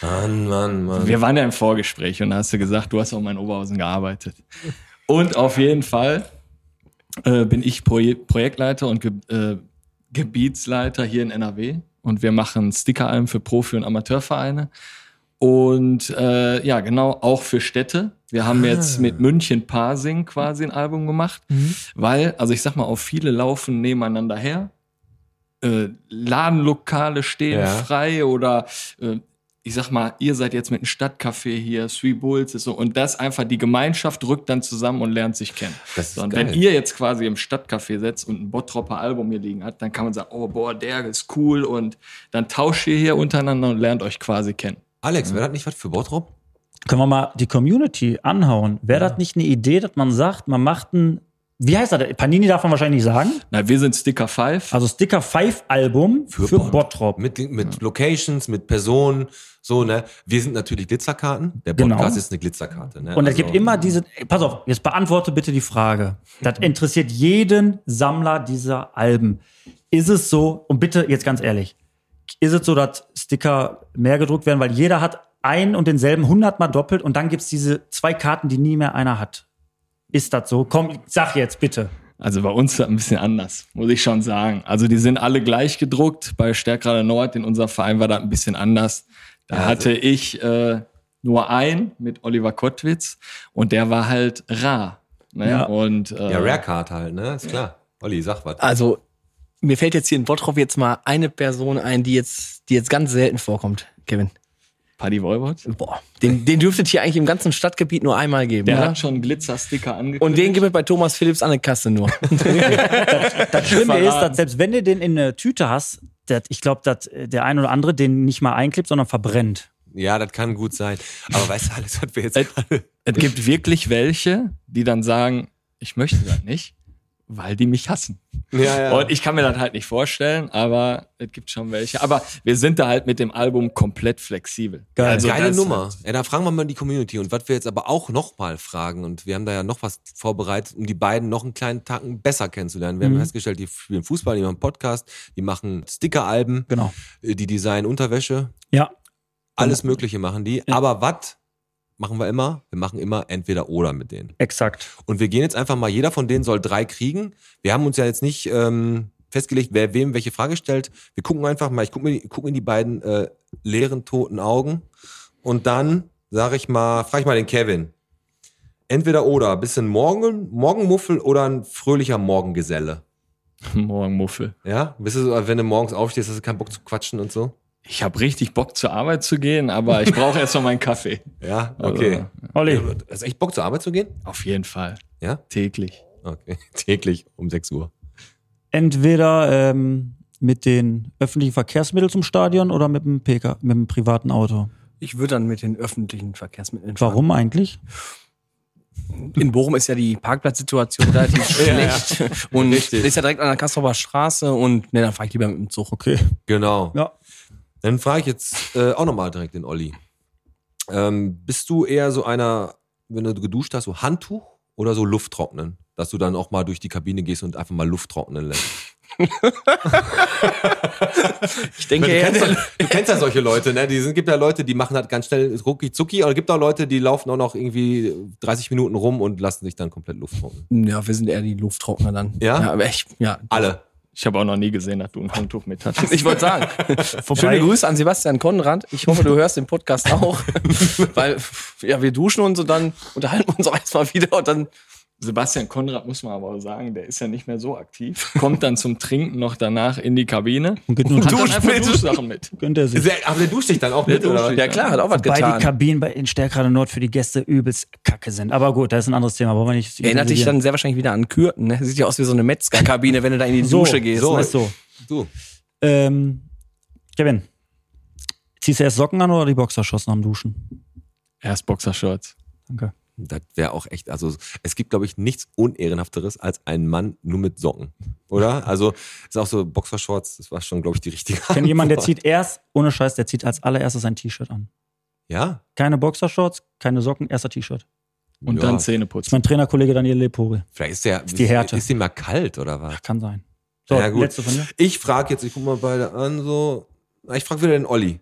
Mann, Mann, Mann. Wir waren ja im Vorgespräch und da hast du gesagt, du hast auch mal in Oberhausen gearbeitet. Und auf jeden Fall äh, bin ich Proje Projektleiter und Ge äh, Gebietsleiter hier in NRW und wir machen Stickeralben für Profi- und Amateurvereine. Und äh, ja, genau, auch für Städte. Wir haben jetzt mit München Parsing quasi ein Album gemacht, weil, also ich sag mal, auch viele laufen nebeneinander her. Äh, Ladenlokale stehen Ja. frei oder äh, ich sag mal, ihr seid jetzt mit einem Stadtcafé hier, Three Bulls ist so, und das einfach, die Gemeinschaft rückt dann zusammen und lernt sich kennen. Das ist So, und geil. wenn ihr jetzt quasi im Stadtcafé setzt und ein Bottropper Album hier liegen hat, dann kann man sagen, oh boah, der ist cool und dann tauscht ihr hier untereinander und lernt euch quasi kennen. Alex, wäre das nicht was für Bottrop? Können wir mal die Community anhauen? Wäre das nicht eine Idee, dass man sagt, man macht ein, wie heißt das? Panini darf man wahrscheinlich nicht sagen. Na, wir sind Sticker 5. Also Sticker 5 Album für, Bott. Bottrop. Mit, mit Locations, mit Personen, so, ne? Wir sind natürlich Glitzerkarten. Der Genau. Podcast ist eine Glitzerkarte, ne? Und es Also- gibt immer diese, ey, pass auf, jetzt beantworte bitte die Frage. Das interessiert jeden Sammler dieser Alben. Ist es so, und bitte jetzt ganz ehrlich, ist es so, dass Sticker mehr gedruckt werden, weil jeder hat ein und denselben hundertmal doppelt und dann gibt's diese zwei Karten, die nie mehr einer hat. Ist das so? Komm, sag jetzt bitte. Also bei uns ist das ein bisschen anders, muss ich schon sagen. Also die sind alle gleich gedruckt. Bei Stärkrade Nord in unserem Verein war das ein bisschen anders. Da Ja, also- hatte ich äh, nur einen mit Oliver Kottwitz und der war halt rar. Ne? Ja. Und äh, Ja, Rare Card halt, ne? Ist klar. Olli, sag was. Also, mir fällt jetzt hier in Bottrop jetzt mal eine Person ein, die jetzt, die jetzt ganz selten vorkommt, Kevin. Paddy Wolbert, Boah, den, den dürftet ihr eigentlich im ganzen Stadtgebiet nur einmal geben, der oder? hat schon einen Glitzersticker angekündigt. Und den gibt es bei Thomas Phillips an der Kasse nur. [laughs] Das Schlimme ist, Verraten. dass selbst wenn du den in eine Tüte hast, dat, ich glaube, dass der ein oder andere den nicht mal einklebt, sondern verbrennt. Ja, das kann gut sein. Aber weißt du, alles, was wir jetzt Äh, es gibt wirklich welche, die dann sagen, ich möchte das nicht. Weil die mich hassen. Ja, ja. Und ich kann mir das halt nicht vorstellen, aber es gibt schon welche. Aber wir sind da halt mit dem Album komplett flexibel. Geil. Also Geile Nummer. Ja, da fragen wir mal die Community. Und was wir jetzt aber auch noch mal fragen, und wir haben da ja noch was vorbereitet, um die beiden noch einen kleinen Tacken besser kennenzulernen. Wir haben festgestellt, die spielen Fußball, die machen Podcast, die machen Sticker-Alben, Genau. äh, die designen Unterwäsche, Ja. alles Mögliche machen die. Aber was machen wir immer? Wir machen immer entweder oder mit denen. Exakt. Und wir gehen jetzt einfach mal, jeder von denen soll drei kriegen. Wir haben uns ja jetzt nicht ähm, festgelegt, wer wem welche Frage stellt. Wir gucken einfach mal, ich gucke mir, guck in die beiden äh, leeren, toten Augen. Und dann sage ich mal, frage ich mal den Kevin. Entweder oder, bist du ein Morgen, Morgenmuffel oder ein fröhlicher Morgengeselle? [laughs] Morgenmuffel. Ja? Bist du so, wenn du morgens aufstehst, hast du keinen Bock zu quatschen und so? Ich habe richtig Bock zur Arbeit zu gehen, aber ich brauche erst mal meinen Kaffee. [laughs] Ja, Also, okay. Olli. Hast du echt Bock zur Arbeit zu gehen? Auf jeden Fall. Ja? Täglich. Okay. [laughs] Täglich um 6 Uhr. Entweder ähm, mit den öffentlichen Verkehrsmitteln zum Stadion oder mit dem PK, mit dem privaten Auto. Ich würde dann mit den öffentlichen Verkehrsmitteln fahren. Warum eigentlich? In Bochum ist ja die Parkplatzsituation relativ [laughs] schlecht. Und Richtig. ist ja direkt an der Kastrober Straße und ne, dann fahre ich lieber mit dem Zug. Okay. Genau. Ja. Dann frage ich jetzt äh, auch nochmal direkt den Olli. Ähm, bist du eher so einer, wenn du geduscht hast, so Handtuch oder so Lufttrocknen? Dass du dann auch mal durch die Kabine gehst und einfach mal Luft trocknen lässt. Ich denke, Du kennst, eher- ja, du kennst ja solche Leute, ne? Die sind, gibt ja Leute, die machen halt ganz schnell rucki zucki, aber es gibt auch Leute, die laufen auch noch irgendwie 30 Minuten rum und lassen sich dann komplett Luft trocknen. ja, wir sind eher die Lufttrockner dann. Ja? Ja, aber ich, ja. Alle. Ich habe auch noch nie gesehen, dass du ein Handtuch mit hattest. Ich wollte sagen, schöne Grüße an Sebastian Konrad. Ich hoffe, du hörst den Podcast auch. [laughs] Weil, ja, wir duschen uns und dann unterhalten wir uns auch erstmal wieder und dann Sebastian Konrad muss man aber auch sagen, der ist ja nicht mehr so aktiv. Kommt dann zum Trinken noch danach in die Kabine. Und geht nur. Duschsachen mit. gönnt er sich. Der- Aber der duscht dich dann auch mit, Der oder? Ja klar, hat auch was Wobei die getan. Kabinen bei, in Stärkrade Nord für die Gäste übelst kacke sind. Aber gut, das ist ein anderes Thema. Wollen wir nicht Erinnert dich dann sehr wahrscheinlich wieder an Kürten. Ne? Sieht ja aus wie so eine Metzgerkabine, wenn du da in die so, Dusche gehst. So ne? ist so. Du. Ähm, Kevin, ziehst du erst Socken an oder die Boxershorts nach dem Duschen? Erst Boxershorts. Danke. Das wäre auch echt, also es gibt, glaube ich, nichts Unehrenhafteres als ein Mann nur mit Socken. Oder? Also ist auch so Boxershorts, das war schon, glaube ich, die richtige Ich kenne jemanden, der Antwort. zieht erst, ohne Scheiß, der zieht als allererstes ein T-Shirt an. Ja? Keine Boxershorts, keine Socken, erster T-Shirt. Und ja. dann Zähne putzen. Das ist mein Trainerkollege Daniel Lepore. Vielleicht ist der, die Härte. Ist dem mal kalt oder was? Kann sein. So, Ja, gut. letzte von dir. Ich frage jetzt, ich guck mal beide an, so. Ich frage wieder den Olli.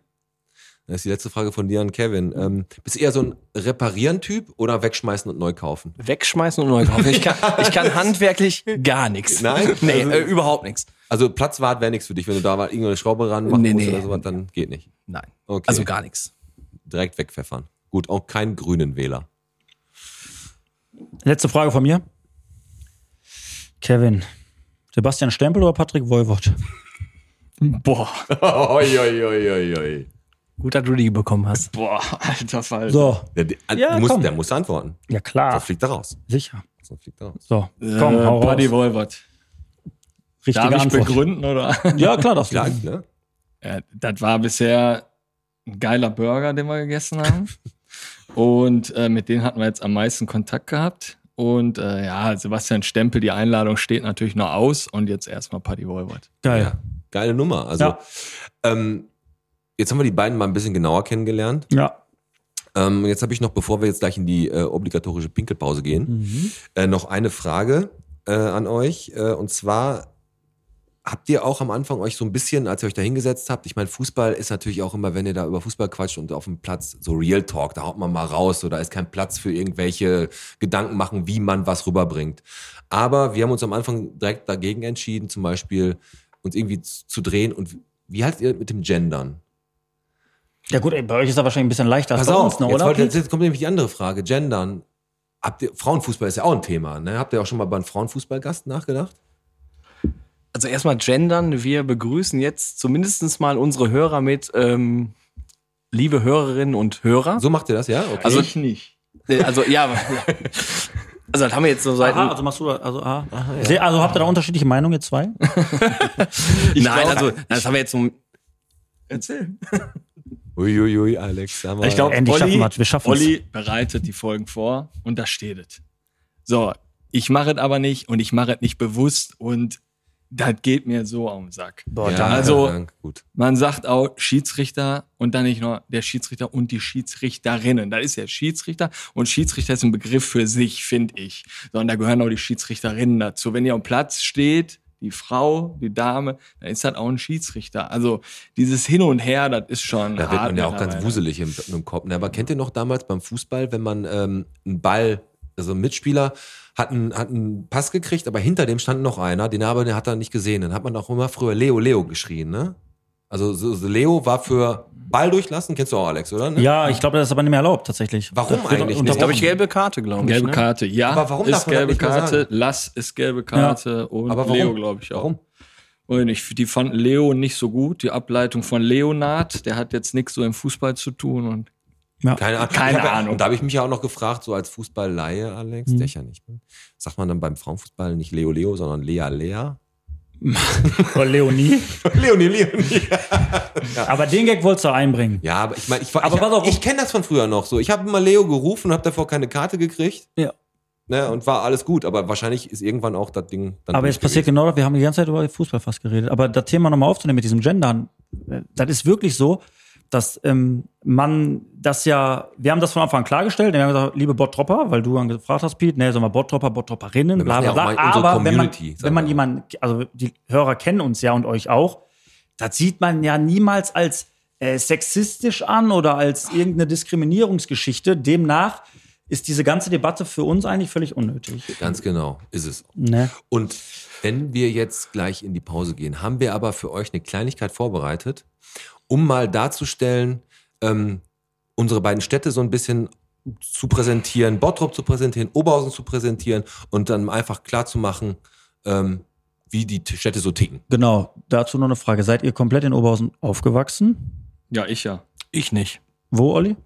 Das ist die letzte Frage von dir an Kevin. Ähm, bist du eher so ein Reparieren-Typ oder wegschmeißen und neu kaufen? Wegschmeißen und neu kaufen. Ich kann, ich kann handwerklich gar nichts. Nein? [laughs] Nee, Also- äh, überhaupt nichts. Also Platzwart wäre nichts für dich, wenn du da mal irgendeine Schraube ranmachen Nee, musst nee. oder sowas, dann geht nicht. Nein. Okay. Also gar nichts. direkt wegpfeffern. Gut, auch keinen grünen Wähler. Letzte Frage von mir. Kevin, Sebastian Stempel oder Patrick Voivod? Boah, [laughs] oi, oi, oi, oi, oi. Gut, dass du die bekommen hast. boah, alter Fall. So, Der, der, Ja, komm. der muss antworten. ja klar, Sonst fliegt er raus. sicher. Sonst fliegt er raus. So, Äh, komm, hau Buddy. Wolvert. Richtige Darf ich Antwort. begründen oder? [laughs] Ja, klar, das Klar, ne? Ja, das war bisher ein geiler Burger, den wir gegessen haben. [laughs] Und äh, mit denen hatten wir jetzt am meisten Kontakt gehabt. Und äh, ja, Sebastian Stempel, die Einladung steht natürlich noch aus. Und jetzt erstmal Paddy Wolvert. Geil. Ja, geile Nummer. Also, Ja. ähm, jetzt haben wir die beiden mal ein bisschen genauer kennengelernt. Ja. Ähm, jetzt habe ich noch, bevor wir jetzt gleich in die äh, obligatorische Pinkelpause gehen, Mhm. äh, noch eine Frage äh, an euch. Äh, und zwar habt ihr auch am Anfang euch so ein bisschen, als ihr euch da hingesetzt habt, ich meine, Fußball ist natürlich auch immer, wenn ihr da über Fußball quatscht und auf dem Platz so Real Talk, da haut man mal raus, so da ist kein Platz für irgendwelche Gedanken machen, wie man was rüberbringt. Aber wir haben uns am Anfang direkt dagegen entschieden, zum Beispiel uns irgendwie zu zu drehen. Und wie haltet ihr mit dem Gendern? Ja gut, ey, bei euch ist das wahrscheinlich ein bisschen leichter als Pass bei auf, uns, ne, jetzt, oder? wollte, Pete? jetzt kommt nämlich die andere Frage. Gendern. Habt ihr, Frauenfußball ist ja auch ein Thema. Ne? Habt ihr auch schon mal einen Frauenfußballgast nachgedacht? Also erstmal gendern. Wir begrüßen jetzt zumindest mal unsere Hörer mit ähm, liebe Hörerinnen und Hörer. So macht ihr das, ja? Okay. Also- ich nicht. Äh, Also ja, also das haben wir jetzt so seit. Aha, also machst du, also, aha. Sehr, also habt ihr da unterschiedliche Meinungen, ihr zwei? [laughs] Nein, glaub- also das haben wir jetzt so. Erzähl. [laughs] Uiuiui, ui, Alex. Ich glaube, Endlich Olli, schaffen wir's, wir schaffen's. Olli bereitet die Folgen vor und da steht es. So, Ich mache es aber nicht und ich mache es nicht bewusst und das geht mir so am Sack. Boah, Ja, danke. also- danke, gut. Man sagt auch Schiedsrichter und dann nicht nur der Schiedsrichter und die Schiedsrichterinnen. Da ist ja Schiedsrichter und Schiedsrichter ist ein Begriff für sich, finde ich. Sondern da gehören auch die Schiedsrichterinnen dazu. Wenn ihr am Platz steht, die Frau, die Dame, dann ist das auch ein Schiedsrichter. Also dieses Hin und Her, das ist schon Da wird man ja auch ganz wuselig im, im Kopf. Ne, Aber kennt ihr noch damals beim Fußball, wenn man ähm, einen Ball, also ein Mitspieler hat einen, hat einen Pass gekriegt, aber hinter dem stand noch einer, den aber den hat er nicht gesehen. Dann hat man auch immer früher Leo Leo geschrien, ne? Also so, so Leo war für Ball durchlassen, kennst du auch, Alex, oder? Ne? Ja, ich glaube, das ist aber nicht mehr erlaubt, tatsächlich. Warum Das eigentlich nicht? Das glaube ich gelbe Karte, glaube ich. Gelbe ne? Karte, ja. Aber warum ist gelbe Karte? Lass ist gelbe Karte und Aber warum? Leo, glaube ich auch. Warum? Und ich, die fanden Leo nicht so gut. Die Ableitung von Leonard, der hat jetzt nichts so im Fußball zu tun und Keine Ahnung. Keine hab ja- Ahnung. Und da habe ich mich ja auch noch gefragt, so als Fußballleihe, Alex, Mhm. der ich ja nicht bin, sagt man dann beim Frauenfußball nicht Leo Leo, sondern Lea Lea? [laughs] Oder Leonie. Leonie, Leonie. Aber den Gag wolltest du einbringen. Ja, aber ich meine, ich, Aber ich, auf. ich kenne das von früher noch so. Ich habe immer Leo gerufen und habe davor keine Karte gekriegt. Ja. Ne, und war alles gut, aber wahrscheinlich ist irgendwann auch das Ding dann Aber jetzt passiert gewesen. genau das, wir haben die ganze Zeit über Fußball fast geredet. Aber das Thema nochmal aufzunehmen mit diesem Gendern, äh, das ist wirklich so, dass ähm, man das ja, wir haben das von Anfang an klargestellt, wir haben gesagt, liebe Bottropper, weil du dann gefragt hast, Pete, ne, sagen wir Bottropper, Bottropperinnen, bla bla ja bla. unsere Aber wenn man, wenn man jemanden, also die Hörer kennen uns ja und euch auch, das sieht man ja niemals als äh, sexistisch an oder als irgendeine Diskriminierungsgeschichte. Demnach ist diese ganze Debatte für uns eigentlich völlig unnötig. Ganz genau, ist es. Ne? Und wenn wir jetzt gleich in die Pause gehen, haben wir aber für euch eine Kleinigkeit vorbereitet, um mal darzustellen, ähm, unsere beiden Städte so ein bisschen zu präsentieren, Bottrop zu präsentieren, Oberhausen zu präsentieren und dann einfach klar zu machen, ähm, wie die Städte so ticken. Genau, dazu noch eine Frage. Seid ihr komplett in Oberhausen aufgewachsen? ja, ich ja. Ich nicht. Wo, Olli?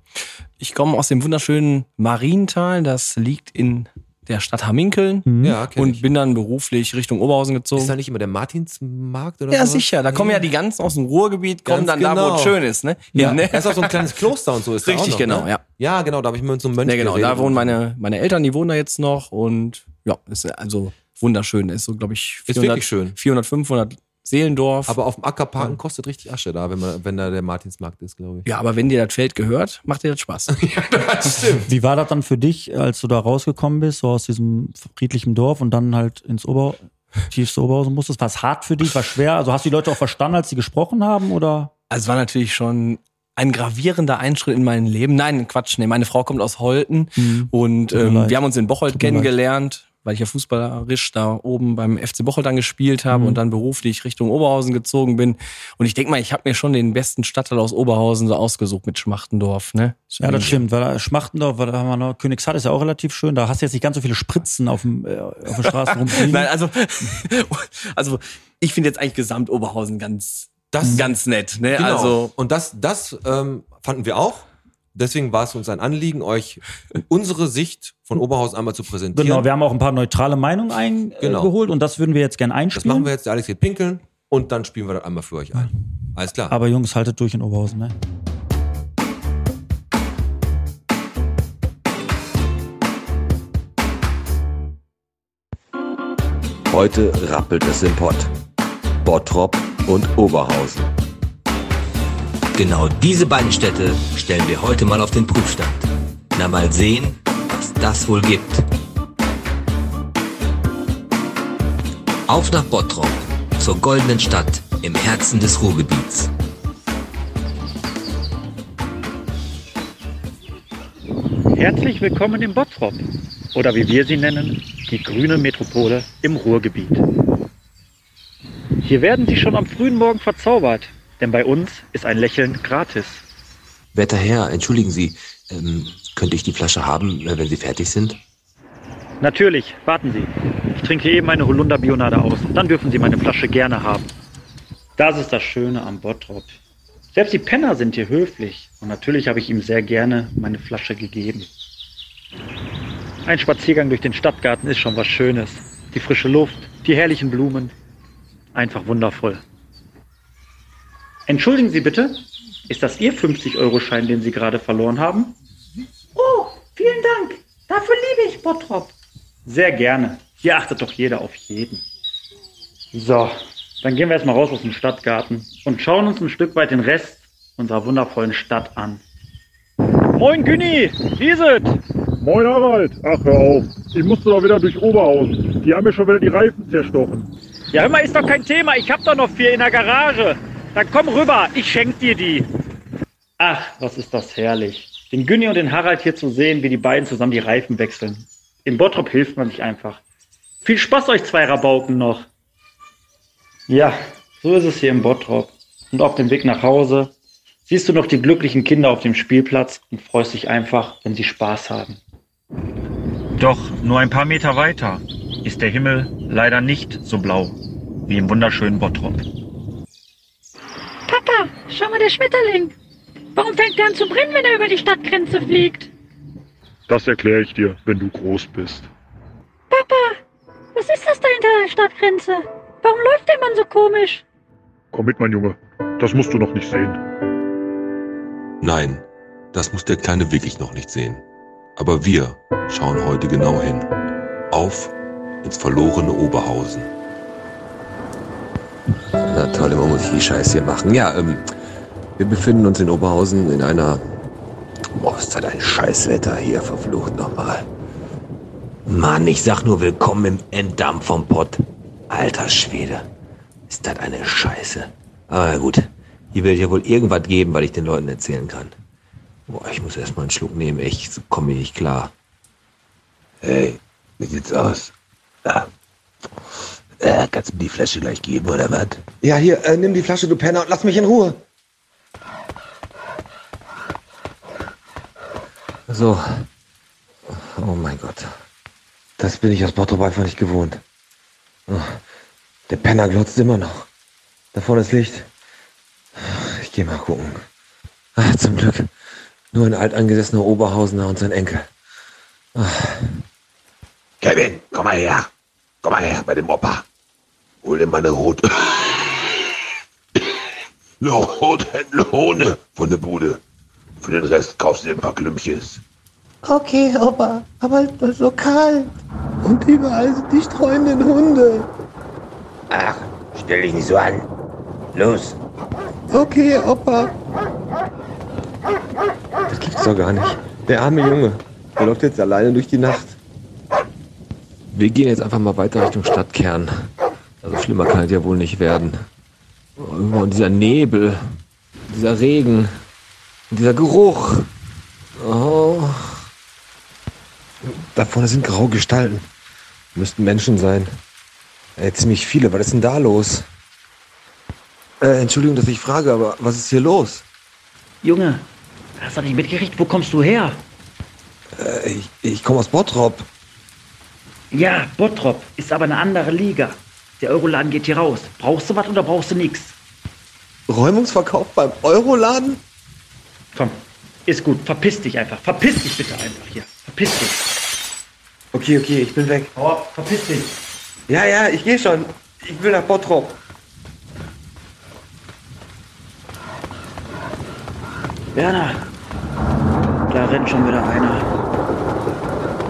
Ich komme aus dem wunderschönen Mariental, das liegt in der Stadt Hamminkeln. Mhm. Ja, Und ich. bin dann beruflich Richtung Oberhausen Ist gezogen. da nicht immer der Martinsmarkt oder Ja, sowas? sicher. Da kommen ja die ganzen aus dem Ruhrgebiet, kommen Ganz dann da, wo genau. es schön ist. Ne? Ja, Hin, ne? da ist auch so ein kleines Kloster und so. Ist da Richtig, auch noch, genau, ne? ja. Ja, genau, da habe ich mit so einem Mönch Ja, genau. geredet. Da wohnen meine, meine Eltern, die wohnen da jetzt noch. Und ja, ist also wunderschön. Ist so, glaube ich, Ist wirklich schön. 400, 500 Seelendorf. Aber auf dem Acker parken kostet richtig Asche da, wenn, man, wenn da der Martinsmarkt ist, glaube ich. ja, aber wenn dir das Feld gehört, macht dir das Spaß. [laughs] das stimmt. Wie war das dann für dich, als du da rausgekommen bist, so aus diesem friedlichen Dorf und dann halt ins Ober tiefste Oberhausen musstest? War es hart für dich? War schwer? Also hast du die Leute auch verstanden, als sie gesprochen haben? Oder? Also es war natürlich schon ein gravierender Einschritt in mein Leben. Nein, Quatsch, nee, meine Frau kommt aus Holten und Tut mir ähm, wir haben uns in Bocholt kennengelernt, weil ich ja fußballerisch da oben beim FC Bocholt dann gespielt habe Mhm. und dann beruflich Richtung Oberhausen gezogen bin. Und ich denke mal, ich habe mir schon den besten Stadtteil aus Oberhausen so ausgesucht mit Schmachtendorf. Ne? Ja, das stimmt. Weil Schmachtendorf, weil da haben wir noch, Königshatt ist ja auch relativ schön. Da hast du jetzt nicht ganz so viele Spritzen auf, dem, äh, auf der Straße [laughs] rumfliegen. Nein, also, [laughs] also ich finde jetzt eigentlich Gesamt Oberhausen ganz, Das- ganz nett. Ne? Genau. Also und das, das ähm, fanden wir auch. Deswegen war es uns ein Anliegen, euch unsere Sicht von Oberhausen einmal zu präsentieren. Genau, wir haben auch ein paar neutrale Meinungen eingeholt Genau. und das würden wir jetzt gerne das einspielen. machen wir jetzt. Der Alex geht pinkeln und dann spielen wir das einmal für euch ein. Alles klar. Aber Jungs, haltet durch in Oberhausen, ne? Heute rappelt es im Pott. Bottrop und Oberhausen. Genau diese beiden Städte stellen wir heute mal auf den Prüfstand. Na mal sehen, was das wohl gibt. Auf nach Bottrop, zur goldenen Stadt im Herzen des Ruhrgebiets. Herzlich willkommen im Bottrop oder wie wir sie nennen, die grüne Metropole im Ruhrgebiet. Hier werden Sie schon am frühen Morgen verzaubert, denn bei uns ist ein Lächeln gratis. Werter Herr, entschuldigen Sie, ähm, könnte ich die Flasche haben, äh, wenn Sie fertig sind? Natürlich, warten Sie. Ich trinke eben eine Holunder-Bionade aus, dann dürfen Sie meine Flasche gerne haben. Das ist das Schöne am Bottrop. Selbst die Penner sind hier höflich und natürlich habe ich ihm sehr gerne meine Flasche gegeben. Ein Spaziergang durch den Stadtgarten ist schon was Schönes. Die frische Luft, die herrlichen Blumen. Einfach wundervoll. Entschuldigen Sie bitte, ist das Ihr 50-Euro-Schein, den Sie gerade verloren haben? Oh, vielen Dank. Dafür liebe ich Bottrop. Sehr gerne. Hier achtet doch jeder auf jeden. So, dann gehen wir erstmal raus aus dem Stadtgarten und schauen uns ein Stück weit den Rest unserer wundervollen Stadt an. Moin Günni, wie ist es? Moin Harald. Ach, hör auf. Ich musste doch wieder durch Oberhausen. Die haben mir schon wieder die Reifen zerstochen. Ja, mal, ist doch kein Thema. Ich hab doch noch vier in der Garage. Dann komm rüber, ich schenk dir die. Ach, was ist das herrlich. Den Günni und den Harald hier zu sehen, wie die beiden zusammen die Reifen wechseln. In Bottrop hilft man sich einfach. Viel Spaß euch zwei Rabauken noch. Ja, so ist es hier im Bottrop. Und auf dem Weg nach Hause siehst du noch die glücklichen Kinder auf dem Spielplatz und freust dich einfach, wenn sie Spaß haben. Doch nur ein paar Meter weiter ist der Himmel leider nicht so blau wie im wunderschönen Bottrop. Papa, schau mal der Schmetterling. Warum fängt er an zu brennen, wenn er über die Stadtgrenze fliegt? Das erkläre ich dir, wenn du groß bist. Papa, was ist das da hinter der Stadtgrenze? Warum läuft der Mann so komisch? Komm mit, mein Junge. Das musst du noch nicht sehen. Nein, das muss der Kleine wirklich noch nicht sehen. Aber wir schauen heute genau hin. Auf ins verlorene Oberhausen. Na toll, immer muss die Scheiße hier machen. Ja, ähm, wir befinden uns in Oberhausen in einer... Boah, ist das ein Scheißwetter hier, verflucht nochmal. Mann, ich sag nur willkommen im Enddampf vom Pott. Alter Schwede. Ist das eine Scheiße. Aber gut, hier wird ja wohl irgendwas geben, was ich den Leuten erzählen kann. Boah, ich muss erst mal einen Schluck nehmen. Ich komme ich nicht klar. Hey, wie sieht's aus? Ja. Äh, kannst du mir die Flasche gleich geben, oder was? Ja, hier, äh, nimm die Flasche, du Penner, und lass mich in Ruhe. So. Oh mein Gott. Das bin ich aus Bottrop einfach nicht gewohnt. Oh, der Penner glotzt immer noch. Da vorne ist Licht. Ich geh mal gucken. Ah, zum Glück. Nur ein alteingesessener Oberhausener und sein Enkel. Ah, Kevin, komm mal her. Komm mal her bei dem Opa. Hol dir mal eine rote. eine [laughs] Rothändlone von der Bude. Für den Rest kaufst du dir ein paar Klümpchens. Okay, Opa, aber es ist so kalt. Und überall sind die streunenden Hunde. Ach, stell dich nicht so an. Los. Okay, Opa. das gibt's doch gar nicht. Der arme Junge. Der läuft jetzt alleine durch die Nacht. Wir gehen jetzt einfach mal weiter Richtung Stadtkern. Also schlimmer kann es ja wohl nicht werden. Und dieser Nebel, dieser Regen, dieser Geruch. Oh. Da vorne sind graue Gestalten. Müssten Menschen sein. Äh, ziemlich viele. Was ist denn da los? Äh, Entschuldigung, dass ich frage, aber was ist hier los? Junge, hast du nicht mitgekriegt? Wo kommst du her? Äh, ich ich komme aus Bottrop. Ja, Bottrop ist aber eine andere Liga. Der Euroladen geht hier raus. Brauchst du was oder brauchst du nichts? Räumungsverkauf beim Euroladen? Komm, ist gut. Verpiss dich einfach. Verpiss dich bitte einfach hier. Verpiss dich. Okay, okay, ich bin weg. Oh, verpiss dich. Ja, ja, ich gehe schon. Ich will nach Bottrop. Werner, da rennt schon wieder einer.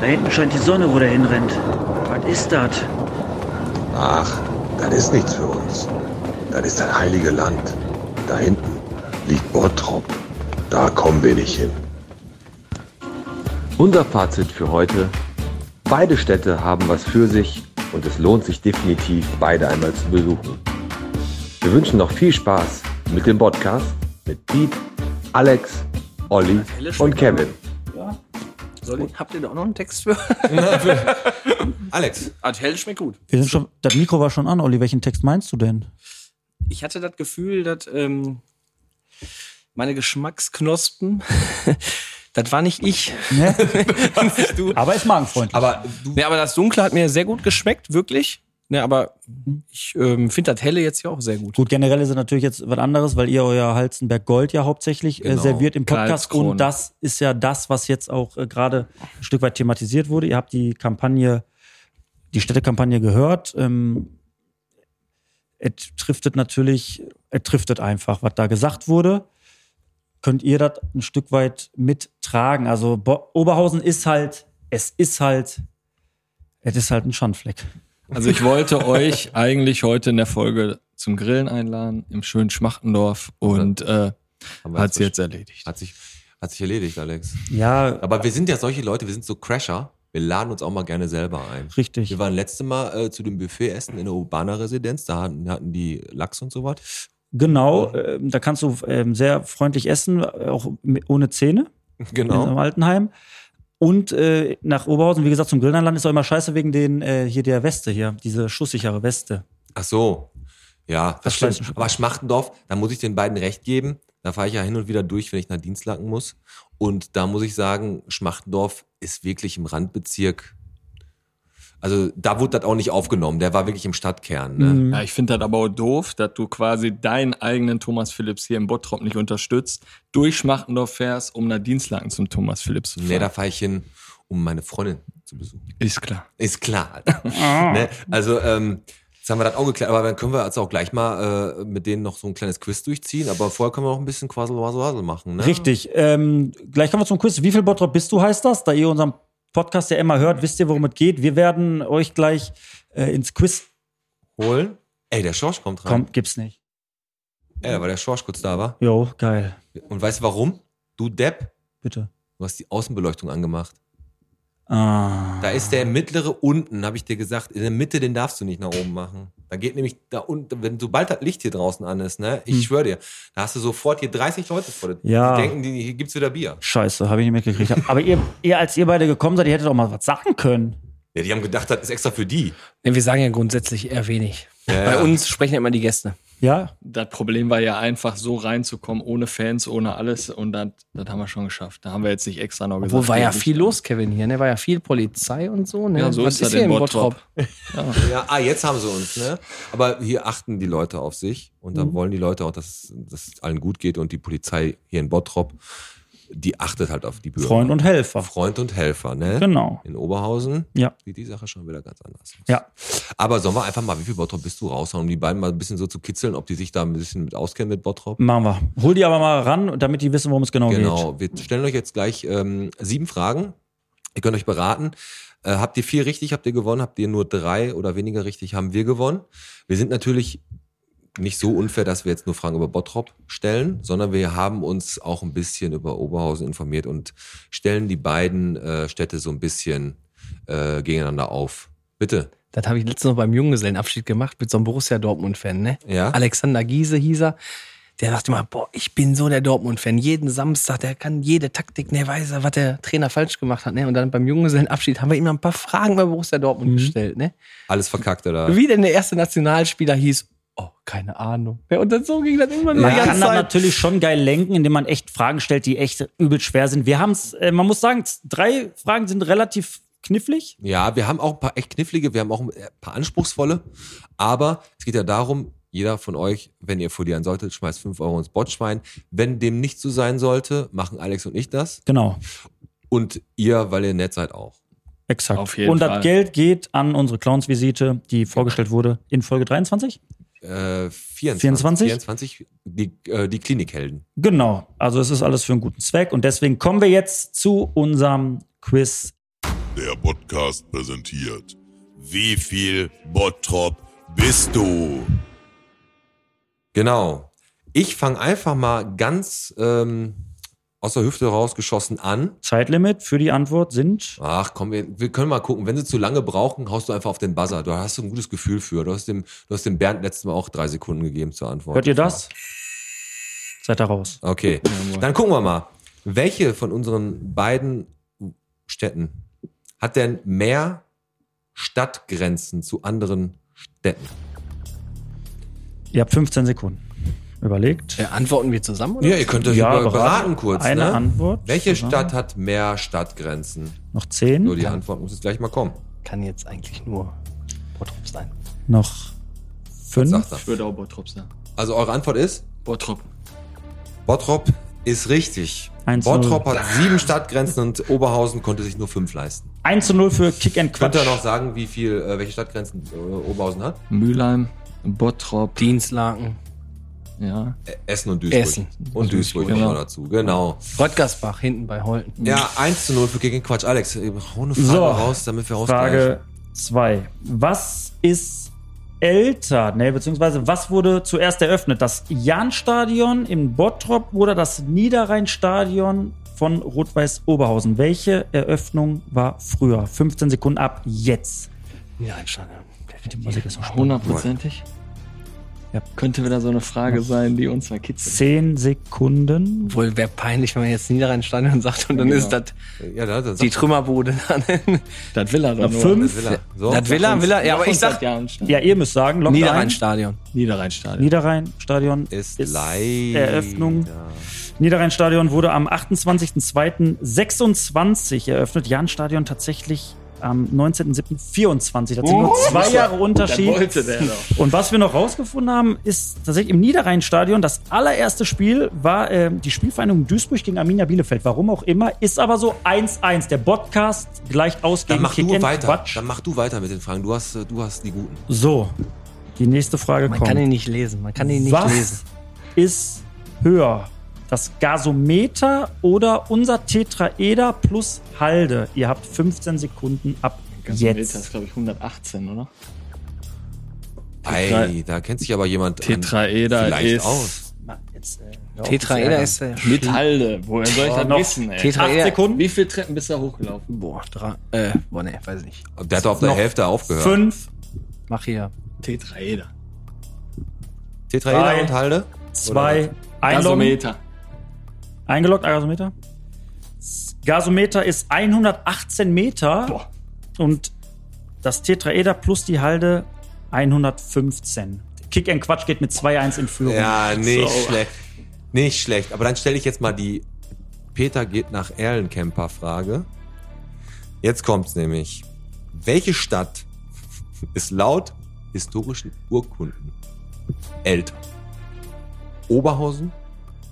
Da hinten scheint die Sonne, wo der hinrennt. Was ist das? Ach, das ist nichts für uns. Das ist das heilige Land. Da hinten liegt Bottrop. Da kommen wir nicht hin. Unser Fazit für heute. Beide Städte haben was für sich und es lohnt sich definitiv, beide einmal zu besuchen. Wir wünschen noch viel Spaß mit dem Podcast mit Piet, Alex, Olli und Kevin. Soll ich, habt ihr da auch noch einen Text für? [laughs] Alex. Adhell schmeckt gut. Wir sind schon, das Mikro war schon an, Olli. Welchen Text meinst du denn? Ich hatte das Gefühl, dass ähm, meine Geschmacksknospen, [laughs] das war nicht ich. Ne? [laughs] Aber ist magenfreundlich. Aber Nee, aber das Dunkle hat mir sehr gut geschmeckt, wirklich. Ne, aber ich ähm, finde das Helle jetzt ja auch sehr gut. Gut, generell ist es natürlich jetzt was anderes, weil ihr euer Halzenberg Gold ja hauptsächlich äh, Genau. serviert im Podcast. Und das ist ja das, was jetzt auch äh, gerade ein Stück weit thematisiert wurde. Ihr habt die Kampagne, die Städtekampagne gehört. Ähm, es trifft natürlich, es trifft einfach, was da gesagt wurde. Könnt ihr das ein Stück weit mittragen? Also Bo Oberhausen ist halt, es ist halt Es ist halt ein Schandfleck. Also ich wollte [laughs] euch eigentlich heute in der Folge zum Grillen einladen im schönen Schmachtendorf und äh, hat sie jetzt erledigt. Hat sich, hat sich erledigt, Alex. Ja, Aber wir sind ja solche Leute, wir sind so Crasher. Wir laden uns auch mal gerne selber ein. richtig. Wir waren letzte Mal äh, zu dem Buffet essen in der Urbaner Residenz. Da hatten, hatten die Lachs und so was. Genau, ähm, da kannst du ähm, sehr freundlich essen, auch ohne Zähne Genau. im Altenheim. Und äh, nach Oberhausen, wie gesagt, zum Grillenland ist auch immer scheiße wegen den äh, hier der Weste hier, diese schusssichere Weste. Ach so. Ja, das Das stimmt. Aber Schmachtendorf, da muss ich den beiden recht geben. Da fahre ich ja hin und wieder durch, wenn ich nach Dienstlaken muss. Und da muss ich sagen, Schmachtendorf ist wirklich im Randbezirk. Also da wurde das auch nicht aufgenommen. Der war wirklich im Stadtkern. Ne? Mhm. Ja, ich finde das aber auch doof, dass du quasi deinen eigenen Thomas Phillips hier im Bottrop nicht unterstützt, durch Schmachtendorf fährst, um nach Dienstlaken zum Thomas Phillips zu fahren. Nee, da fahre ich hin, um meine Freundin zu besuchen. Ist klar. Ist klar. Alter. [laughs] ne? Also, ähm, jetzt haben wir das auch geklärt, aber dann können wir jetzt auch gleich mal äh, mit denen noch so ein kleines Quiz durchziehen. Aber vorher können wir noch ein bisschen Quassel, Wassel, Wassel machen. Ne? Richtig. Ähm, gleich kommen wir zum Quiz. Wie viel Bottrop bist du, heißt das? Da ihr unseren Podcast ja immer hört, wisst ihr, worum es geht. Wir werden euch gleich äh, ins Quiz Holen. Ey, der Schorsch kommt rein. kommen. Gibt's nicht. Ey, weil der Schorsch kurz da war. Jo, geil. Und weißt du warum? Du Depp, Bitte. du hast die Außenbeleuchtung angemacht. Ah. Da ist der mittlere unten, habe ich dir gesagt. In der Mitte, den darfst du nicht nach oben machen. Da geht nämlich da unten, wenn sobald das Licht hier draußen an ist, ne, ich Hm. schwöre dir, da hast du sofort hier 30 Leute vor dir. Ja. Die denken, die, hier gibt's wieder Bier. Scheiße, habe ich nicht mitgekriegt. Aber ihr, ihr, als ihr beide gekommen seid, ihr hättet doch mal was sagen können. Ja, die haben gedacht, das ist extra für die. Nee, wir sagen ja grundsätzlich eher wenig. Ja, Bei ja. uns sprechen ja immer die Gäste. Ja? Das Problem war ja einfach so reinzukommen, ohne Fans, ohne alles. Und das, das haben wir schon geschafft. Da haben wir jetzt nicht extra noch gesagt. Obwohl war ja viel los, Kevin, hier. Ne? War ja viel Polizei und so. Ne? Ja, so Was ist das hier in im Bottrop. Ja, ah, jetzt haben sie uns, ne? Aber hier achten die Leute auf sich und Mhm. dann wollen die Leute auch, dass dass es allen gut geht und die Polizei hier in Bottrop, die achtet halt auf die Bürger. Freund und Helfer. Freund und Helfer, ne? Genau. In Oberhausen Ja. sieht die Sache schon wieder ganz anders aus. Ja. Aber sollen wir einfach mal, wie viel Bottrop bist du raushauen, um die beiden mal ein bisschen so zu kitzeln, ob die sich da ein bisschen mit auskennen mit Bottrop? Machen wir. Hol die aber mal ran, damit die wissen, worum es genau, geht. Genau, wir stellen euch jetzt gleich ähm, sieben Fragen. Ihr könnt euch beraten. Äh, habt ihr vier richtig, habt ihr gewonnen? Habt ihr nur drei oder weniger richtig, haben wir gewonnen. Wir sind natürlich nicht so unfair, dass wir jetzt nur Fragen über Bottrop stellen, sondern wir haben uns auch ein bisschen über Oberhausen informiert und stellen die beiden äh, Städte so ein bisschen äh, gegeneinander auf. Bitte. Das habe ich letztens noch beim Junggesellenabschied gemacht mit so einem Borussia Dortmund-Fan, ne? Ja? Alexander Giese hieß er. Der sagte immer, boah, ich bin so der Dortmund-Fan. Jeden Samstag, der kann jede Taktik, ne, weiß er, was der Trainer falsch gemacht hat, ne? Und dann beim Junggesellenabschied haben wir ihm noch ein paar Fragen bei Borussia Dortmund Mhm. gestellt, ne? Alles verkackt oder? Wie denn der erste Nationalspieler hieß, oh, keine Ahnung. Ja, und dann so ging das immer nur Man kann das Zeit. natürlich schon geil lenken, indem man echt Fragen stellt, die echt übel schwer sind. Wir haben es, äh, man muss sagen, drei Fragen sind relativ knifflig. Ja, wir haben auch ein paar echt knifflige, wir haben auch ein paar anspruchsvolle. Aber es geht ja darum, jeder von euch, wenn ihr verlieren solltet, schmeißt 5 Euro ins Botschwein. Wenn dem nicht so sein sollte, machen Alex und ich das. Genau, Und ihr, weil ihr nett seid, auch. exakt. Auf jeden Und das Fall. Geld geht an unsere Clownsvisite, die vorgestellt wurde in Folge 23. Äh, 24. 24? 24, die, äh, die Klinikhelden. Genau, also es ist alles für einen guten Zweck und deswegen kommen wir jetzt zu unserem Quiz. Der Podcast präsentiert. Wie viel Bottrop bist du? Genau. Ich fange einfach mal ganz ähm, aus der Hüfte rausgeschossen an. Zeitlimit für die Antwort sind Ach komm, wir, wir können mal gucken. Wenn sie zu lange brauchen, haust du einfach auf den Buzzer. Du hast so ein gutes Gefühl für. Du hast dem, du hast dem Bernd letztes Mal auch drei Sekunden gegeben zur Antwort. Hört ihr das? Seid da raus. Okay. Dann gucken wir mal. Welche von unseren beiden Städten hat denn mehr Stadtgrenzen zu anderen Städten? Ihr habt 15 Sekunden. Überlegt. Ja, antworten wir zusammen? Oder? Ja, ihr könnt euch Ja, beraten. beraten kurz. Eine ne? Antwort Welche zusammen. Stadt hat mehr Stadtgrenzen? Noch 10. So, die Antwort muss jetzt gleich mal kommen. Kann jetzt eigentlich nur Bottrop sein. Noch Was 5. sagt er? Ich würde auch Bottrop sagen. Also eure Antwort ist? Bottrop. Bottrop ist richtig. Eins zu Bottrop null. hat sieben Stadtgrenzen und Oberhausen konnte sich nur fünf leisten. 1 zu 0 für Kick and Könnt Quatsch. ihr noch sagen, wie viel, äh, welche Stadtgrenzen äh, Oberhausen hat? Mülheim, Bottrop, Dienstlaken, ja. Essen und Duisburg. Essen. Und Duisburg Genau. noch dazu, genau. Röttgersbach hinten bei Holten. Ja, 1 zu 0 für gegen Quatsch. Alex, hau eine Frage So, raus, damit wir ausgleichen. Frage 2. Was ist älter? Ne, beziehungsweise was wurde zuerst eröffnet? Das Jahnstadion in Bottrop oder das Niederrheinstadion von Rot-Weiß Oberhausen? Welche Eröffnung war früher? 15 Sekunden ab jetzt. Ja, Stadion. Die Musik ist noch spannend. Hundertprozentig. Ja. Könnte wieder so eine Frage sein, die uns verkitzelt. 10 Sekunden. Obwohl, wäre peinlich, wenn man jetzt Niederrheinstadion sagt und dann Ja, ist das Ja, da, da, die Trümmerbude. Das will er doch nur. fünf. Das will er. So. das will er, will er. Ja, aber ich sag Ja, ihr müsst sagen, lockt ein. Niederrheinstadion. Niederrheinstadion. Niederrheinstadion ist, ist leider. Eröffnung. Niederrheinstadion wurde am 28.02.26 eröffnet. Jahnstadion tatsächlich am 19.07.24. Das sind nur zwei Jahre Unterschied. Und was wir noch rausgefunden haben, ist tatsächlich im Niederrheinstadion das allererste Spiel war äh, die Spielvereinigung Duisburg gegen Arminia Bielefeld. Warum auch immer, ist aber so 1-1. Der Podcast gleicht aus Dann gegen mach du Kick weiter. Quatsch. Dann mach du weiter mit den Fragen. Du hast, äh, du hast die guten. So, die nächste Frage Man kommt. kann ihn nicht lesen. Man kann ihn nicht Was lesen. ist höher? Das Gasometer oder unser Tetraeder plus Halde? Ihr habt 15 Sekunden ab Gasometer jetzt. ist, glaube ich, 118, oder? Ei, da kennt sich aber jemand an- Tetraeder vielleicht ist aus. Jetzt, äh, Tetraeder ist der mit Halde. Woher soll ich Oh, das noch wissen, ey? Tetraeder. Acht Sekunden. Wie viele Treppen bist du hochgelaufen? Boah, drei. Äh, boah, nee, weiß ich nicht. Der hat auf der Hälfte aufgehört. Fünf, Mach hier. Tetraeder. Tetraeder Drei. und Halde? zwei, einloggen. Gasometer. Eingeloggt, Gasometer. Gasometer ist 118 Meter Boah. und das Tetraeder plus die Halde 115. Kick and Quatsch geht mit 2-1 in Führung. Ja, nicht So. schlecht. Nicht schlecht. Aber dann stelle ich jetzt mal die Peter geht nach Erlencamper Frage. Jetzt kommt's nämlich. Welche Stadt [laughs] ist laut historischen Urkunden älter? Oberhausen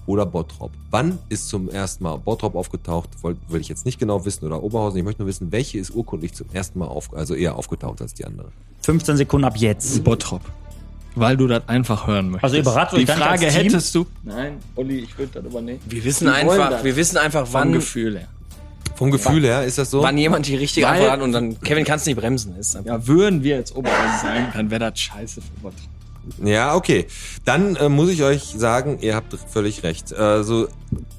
oder Bottrop? Wann ist zum ersten Mal Bottrop aufgetaucht? Will ich jetzt nicht genau wissen oder Oberhausen. Ich möchte nur wissen, welche ist urkundlich zum ersten Mal auf, also eher aufgetaucht als die andere. 15 Sekunden ab jetzt. Bottrop. Weil du das einfach hören möchtest. Also ihr beratet euch Die nicht Frage als Team? hättest du. Nein, Olli, ich würde das übernehmen. Wir wissen Die einfach, wir wissen einfach, Vom wann, Gefühl her. Vom Gefühl her ist das so? wann jemand die richtige Weil- Antwort hat und dann, Kevin kannst nicht bremsen. Ist einfach- Ja, würden wir jetzt Oberhausen sein, dann wäre das scheiße für Bottrop. Ja, okay. Dann äh, muss ich euch sagen, ihr habt völlig recht. Also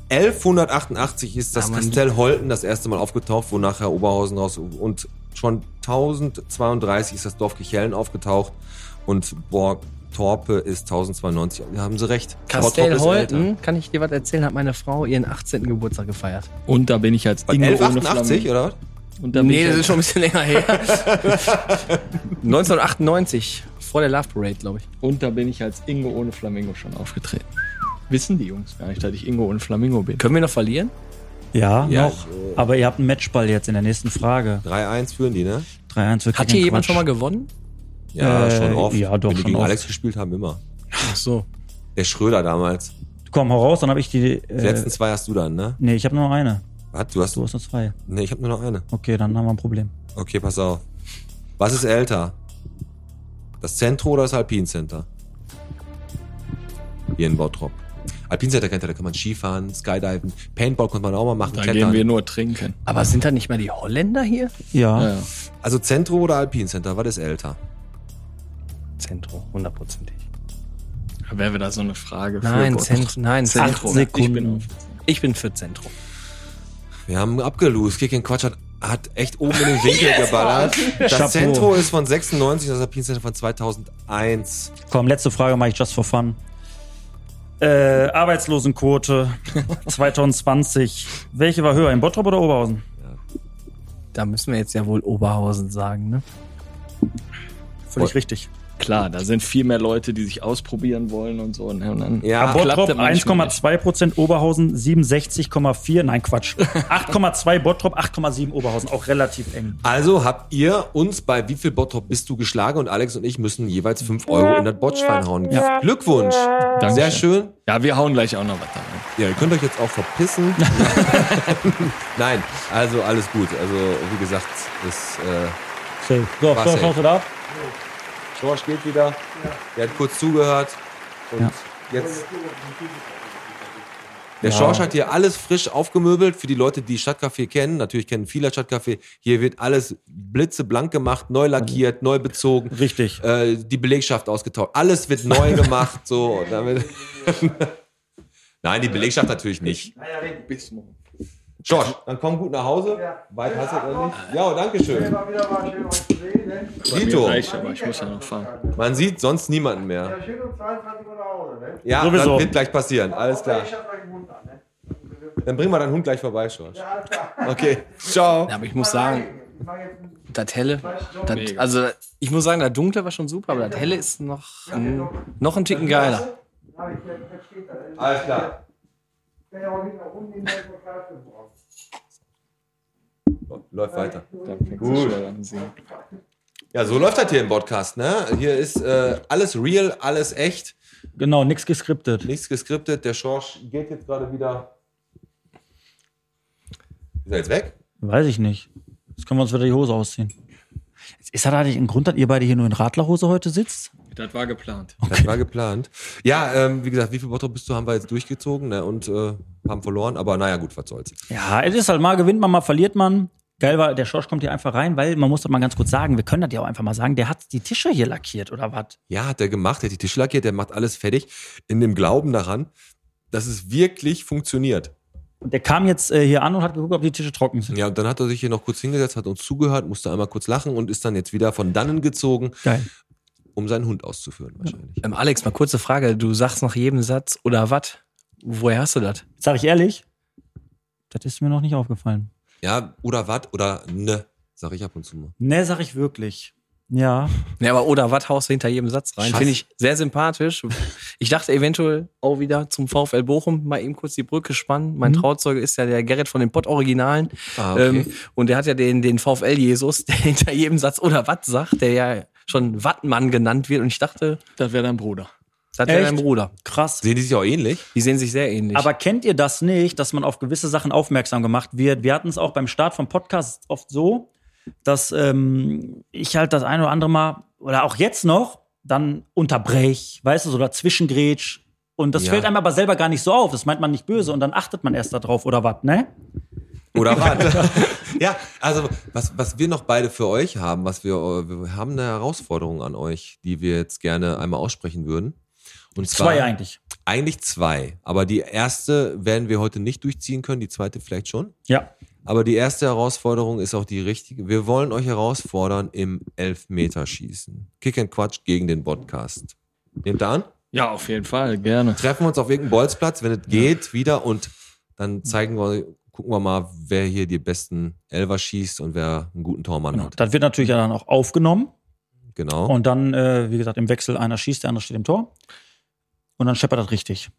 1188 ist das Ja, Kastell Holten das erste Mal aufgetaucht, wo nachher Oberhausen raus und schon 1032 ist das Dorf Kichellen aufgetaucht und Borg Torpe ist 1092. Da haben sie recht. Kastell. Holten, kann ich dir was erzählen, hat meine Frau ihren 18. Geburtstag gefeiert. Und da bin ich als Bei Ingo ohne 1188 Flamme. oder was? Und Nee, das ist schon ein bisschen länger her. [laughs] [laughs] 1998, vor der Love Parade, glaube ich. Und da bin ich als Ingo ohne Flamingo schon aufgetreten. Wissen die Jungs gar nicht, dass ich Ingo ohne Flamingo bin. Können wir noch verlieren? Ja, Ja, noch. Aber ihr habt einen Matchball jetzt in der nächsten Frage. 3-1 führen die, ne? 3-1 für Hat hier and jemand Quatsch. schon mal gewonnen? Ja, Äh, schon oft. ja, doch, Wenn die schon gegen oft. Alex gespielt haben, immer. Ach so. Der Schröder damals. Komm, hau raus, dann habe ich die. Die Äh, letzten zwei hast du dann, ne? nee, ich habe nur noch eine. Was? Du hast Du hast nur zwei. Nee, ich habe nur noch eine. Okay, dann haben wir ein Problem. Okay, pass auf. Was ist älter? Das Zentro oder das Alpincenter? Hier in Bottrop. Alpincenter kennt ihr, da kann man Skifahren, Skydiven, Paintball konnte man auch mal machen, Da Klettern. gehen wir nur trinken. Aber sind da nicht mal die Holländer hier? Ja. Ja, ja. also Zentro oder Alpincenter, was ist älter? Zentro, hundertprozentig. Wäre wieder so eine Frage für Nein, Bottrop. Zentro, nein, Acht Zentro. Sekunden. Ich bin auf. Ich bin für Zentro. Wir haben abgelost. Kick and Quatsch hat, hat echt oben in den Winkel [laughs] geballert. Das Chapeau. Zentro ist von 96 und das Alpincenter von 2001. Komm, letzte Frage mache ich just for fun. Äh, Arbeitslosenquote [laughs] 2020. Welche war höher, in Bottrop oder Oberhausen? Da müssen wir jetzt ja wohl Oberhausen sagen, ne? Völlig Boah. richtig. Klar, da sind viel mehr Leute, die sich ausprobieren wollen und so. Ne? Und dann Ja, Bottrop das manchmal 1,2 Prozent, Oberhausen 67,4. Nein, Quatsch. [laughs] 8,2 Bottrop, 8,7 Oberhausen. Auch relativ eng. Also habt ihr uns bei wie viel Bottrop bist du geschlagen und Alex und ich müssen jeweils 5 Euro in das Botschwein hauen. Ja. Glückwunsch. Dankeschön. Sehr schön. Ja, wir hauen gleich auch noch was da rein. Ja, ihr könnt euch jetzt auch verpissen. [laughs] Nein, also alles gut. Also wie gesagt, ist äh, Safe. So, safe. schaust du da ab? George geht wieder. Der hat kurz zugehört und Ja. jetzt Der Ja. Schorsch hat hier alles frisch aufgemöbelt für die Leute, die Stadtcafé kennen. Natürlich kennen viele Stadtcafé. Hier wird alles blitzeblank gemacht, neu lackiert, neu bezogen. Richtig. Äh, die Belegschaft ausgetauscht. Alles wird neu [laughs] gemacht. So, damit [laughs] Nein, die Belegschaft natürlich nicht. Bis morgen. Schorsch, dann komm gut nach Hause. Weit hast du noch nicht. Ja, danke schön. Dito, reicht, aber ich muss ja noch fahren. man sieht sonst niemanden mehr. Ja, Sowieso. das wird gleich passieren. Alles klar. Dann bringen wir deinen Hund gleich vorbei, Schorsch. Okay, ciao. Ja, aber ich muss sagen, das helle, das, also ich muss sagen, das dunkle war schon super, aber das helle ist noch, ein- noch ein Ticken geiler. Alles klar. So, Läuft weiter. Dann fängt es schon an singen. Ja, so läuft das hier im Podcast, ne? Hier ist äh, alles real, alles echt, Genau, nichts geskriptet. nichts geskriptet. Der Schorsch geht jetzt gerade wieder. Ist er jetzt weg? Weiß ich nicht. Jetzt können wir uns wieder die Hose ausziehen. Ist das eigentlich ein Grund, dass ihr beide hier nur in Radlerhose heute sitzt? Das war geplant. Das war geplant. Ja, ähm, wie gesagt, wie viel Bottrop bist du, haben wir jetzt durchgezogen ne? und äh, haben verloren. Aber naja, gut, was soll's. Ja, es ist halt mal gewinnt man, mal verliert man. Geil war, der Schorsch kommt hier einfach rein, weil man muss das mal ganz kurz sagen, wir können das ja auch einfach mal sagen, der hat die Tische hier lackiert oder was? Ja, hat er gemacht, der hat die Tische lackiert, der macht alles fertig. In dem Glauben daran, dass es wirklich funktioniert. Und der kam jetzt äh, hier an und hat geguckt, ob die Tische trocken sind. Ja, und dann hat er sich hier noch kurz hingesetzt, hat uns zugehört, musste einmal kurz lachen und ist dann jetzt wieder von dannen gezogen, Geil. um seinen Hund auszuführen wahrscheinlich. Ähm, Alex, mal kurze Frage. Du sagst nach jedem Satz oder was? Woher hast du das? Sag ich ehrlich, das ist mir noch nicht aufgefallen. Ja, oder wat oder ne, sag ich ab und zu mal. Ne, sag ich wirklich. Ja. Ja, aber oder was haust du hinter jedem Satz rein? Finde ich sehr sympathisch. Ich dachte eventuell auch wieder zum VfL Bochum mal eben kurz die Brücke spannen. Mein Trauzeuge ist ja der Gerrit von den Pott-Originalen. Ah, okay. ähm, und der hat ja den, den VfL-Jesus, [laughs] der hinter jedem Satz oder was sagt, der ja schon Wattmann genannt wird. Und ich dachte, Das wäre dein Bruder. das wäre dein Bruder. Krass. Sehen die sich auch ähnlich? Die sehen sich sehr ähnlich. Aber kennt ihr das nicht, dass man auf gewisse Sachen aufmerksam gemacht wird? Wir hatten es auch beim Start vom Podcast oft so, dass ähm, ich halt das eine oder andere Mal, oder auch jetzt noch, dann unterbrech, weißt du, so dazwischengrätsch. Und das Ja. fällt einem aber selber gar nicht so auf. Das meint man nicht böse und dann achtet man erst darauf oder was, ne? Oder [laughs] was? [laughs] ja, also was, was wir noch beide für euch haben, was wir, wir haben eine Herausforderung an euch, die wir jetzt gerne einmal aussprechen würden. Und zwar, Zwei eigentlich. Eigentlich zwei. Aber die erste werden wir heute nicht durchziehen können, die zweite vielleicht schon. Ja. Aber die erste Herausforderung ist auch die richtige. Wir wollen euch herausfordern im Elfmeterschießen. Kick and Quatsch gegen den Podcast. Nehmt ihr an? Ja, auf jeden Fall, gerne. Treffen wir uns auf irgendeinem Bolzplatz, wenn es geht, wieder und dann zeigen wir, gucken wir mal, wer hier die besten Elfer schießt und wer einen guten Tormann Genau. hat. Das wird natürlich dann auch aufgenommen. Genau. Und dann, äh, wie gesagt, im Wechsel einer schießt, der andere steht im Tor. Und dann scheppert das richtig.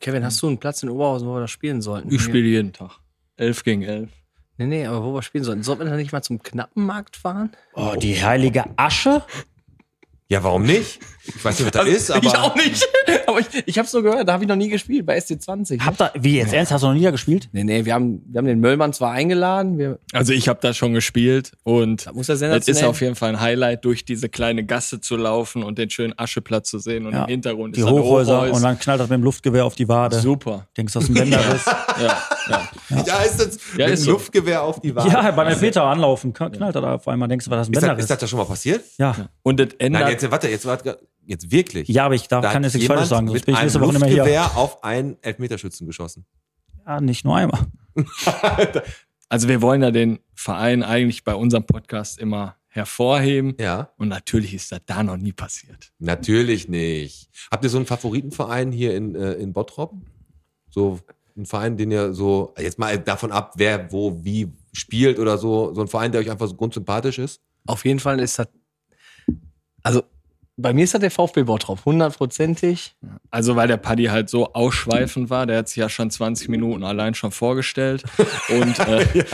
Kevin, hast du einen Platz in Oberhausen, wo wir das spielen sollten? Ich spiele jeden Tag. Elf gegen elf. Nee, nee, aber wo wir spielen sollten. Sollten wir dann nicht mal zum Knappenmarkt fahren? Oh, die heilige Asche? Ja, warum nicht? Ich weiß nicht, was das ist, aber. ich auch nicht. Ich, ich habe so gehört, da habe ich noch nie gespielt, bei SC20. Habt ihr, wie jetzt, ernst, hast du noch nie da gespielt? Nee, nee, wir haben, wir haben den Möllmann zwar eingeladen, wir, Also ich habe da schon gespielt und das muss ja es sensationell. ist auf jeden Fall ein Highlight, durch diese kleine Gasse zu laufen und den schönen Ascheplatz zu sehen und Ja. im Hintergrund Die ist Hochhäuser und dann knallt das mit dem Luftgewehr auf die Wade. Super. Denkst du, das ist ein Bänderriss? Ja, ja. Da ist das Ja, mit ist dem so. Luftgewehr auf die Wade. ja, beim Elfmeter anlaufen, kn- knallt er da auf einmal. Denkst du, was das ist ein Ist das, Bänderriss? ist das da schon mal passiert? ja. Und das ändert. Nein, jetzt, warte, jetzt, warte, jetzt wirklich. ja, aber ich darf, Da kann hat jetzt nichts Falsches sagen, sonst mit bin ich einem nächste Woche nicht mehr hier. Auf einen Elfmeterschützen geschossen. Ja, nicht nur einmal. [laughs] Also wir wollen ja den Verein eigentlich bei unserem Podcast immer hervorheben. Ja. Und natürlich ist das da noch nie passiert. Natürlich nicht. Habt ihr so einen Favoritenverein hier in, äh, in Bottrop? So ein Verein, den ihr so, jetzt mal davon ab, wer wo wie spielt oder so, so ein Verein, der euch einfach so grundsympathisch ist? Auf jeden Fall ist das, also bei mir ist das der VfB Bottrop, hundertprozentig. Also weil der Paddy halt so ausschweifend war, der hat sich ja schon 20 Minuten allein schon vorgestellt [laughs] und, äh,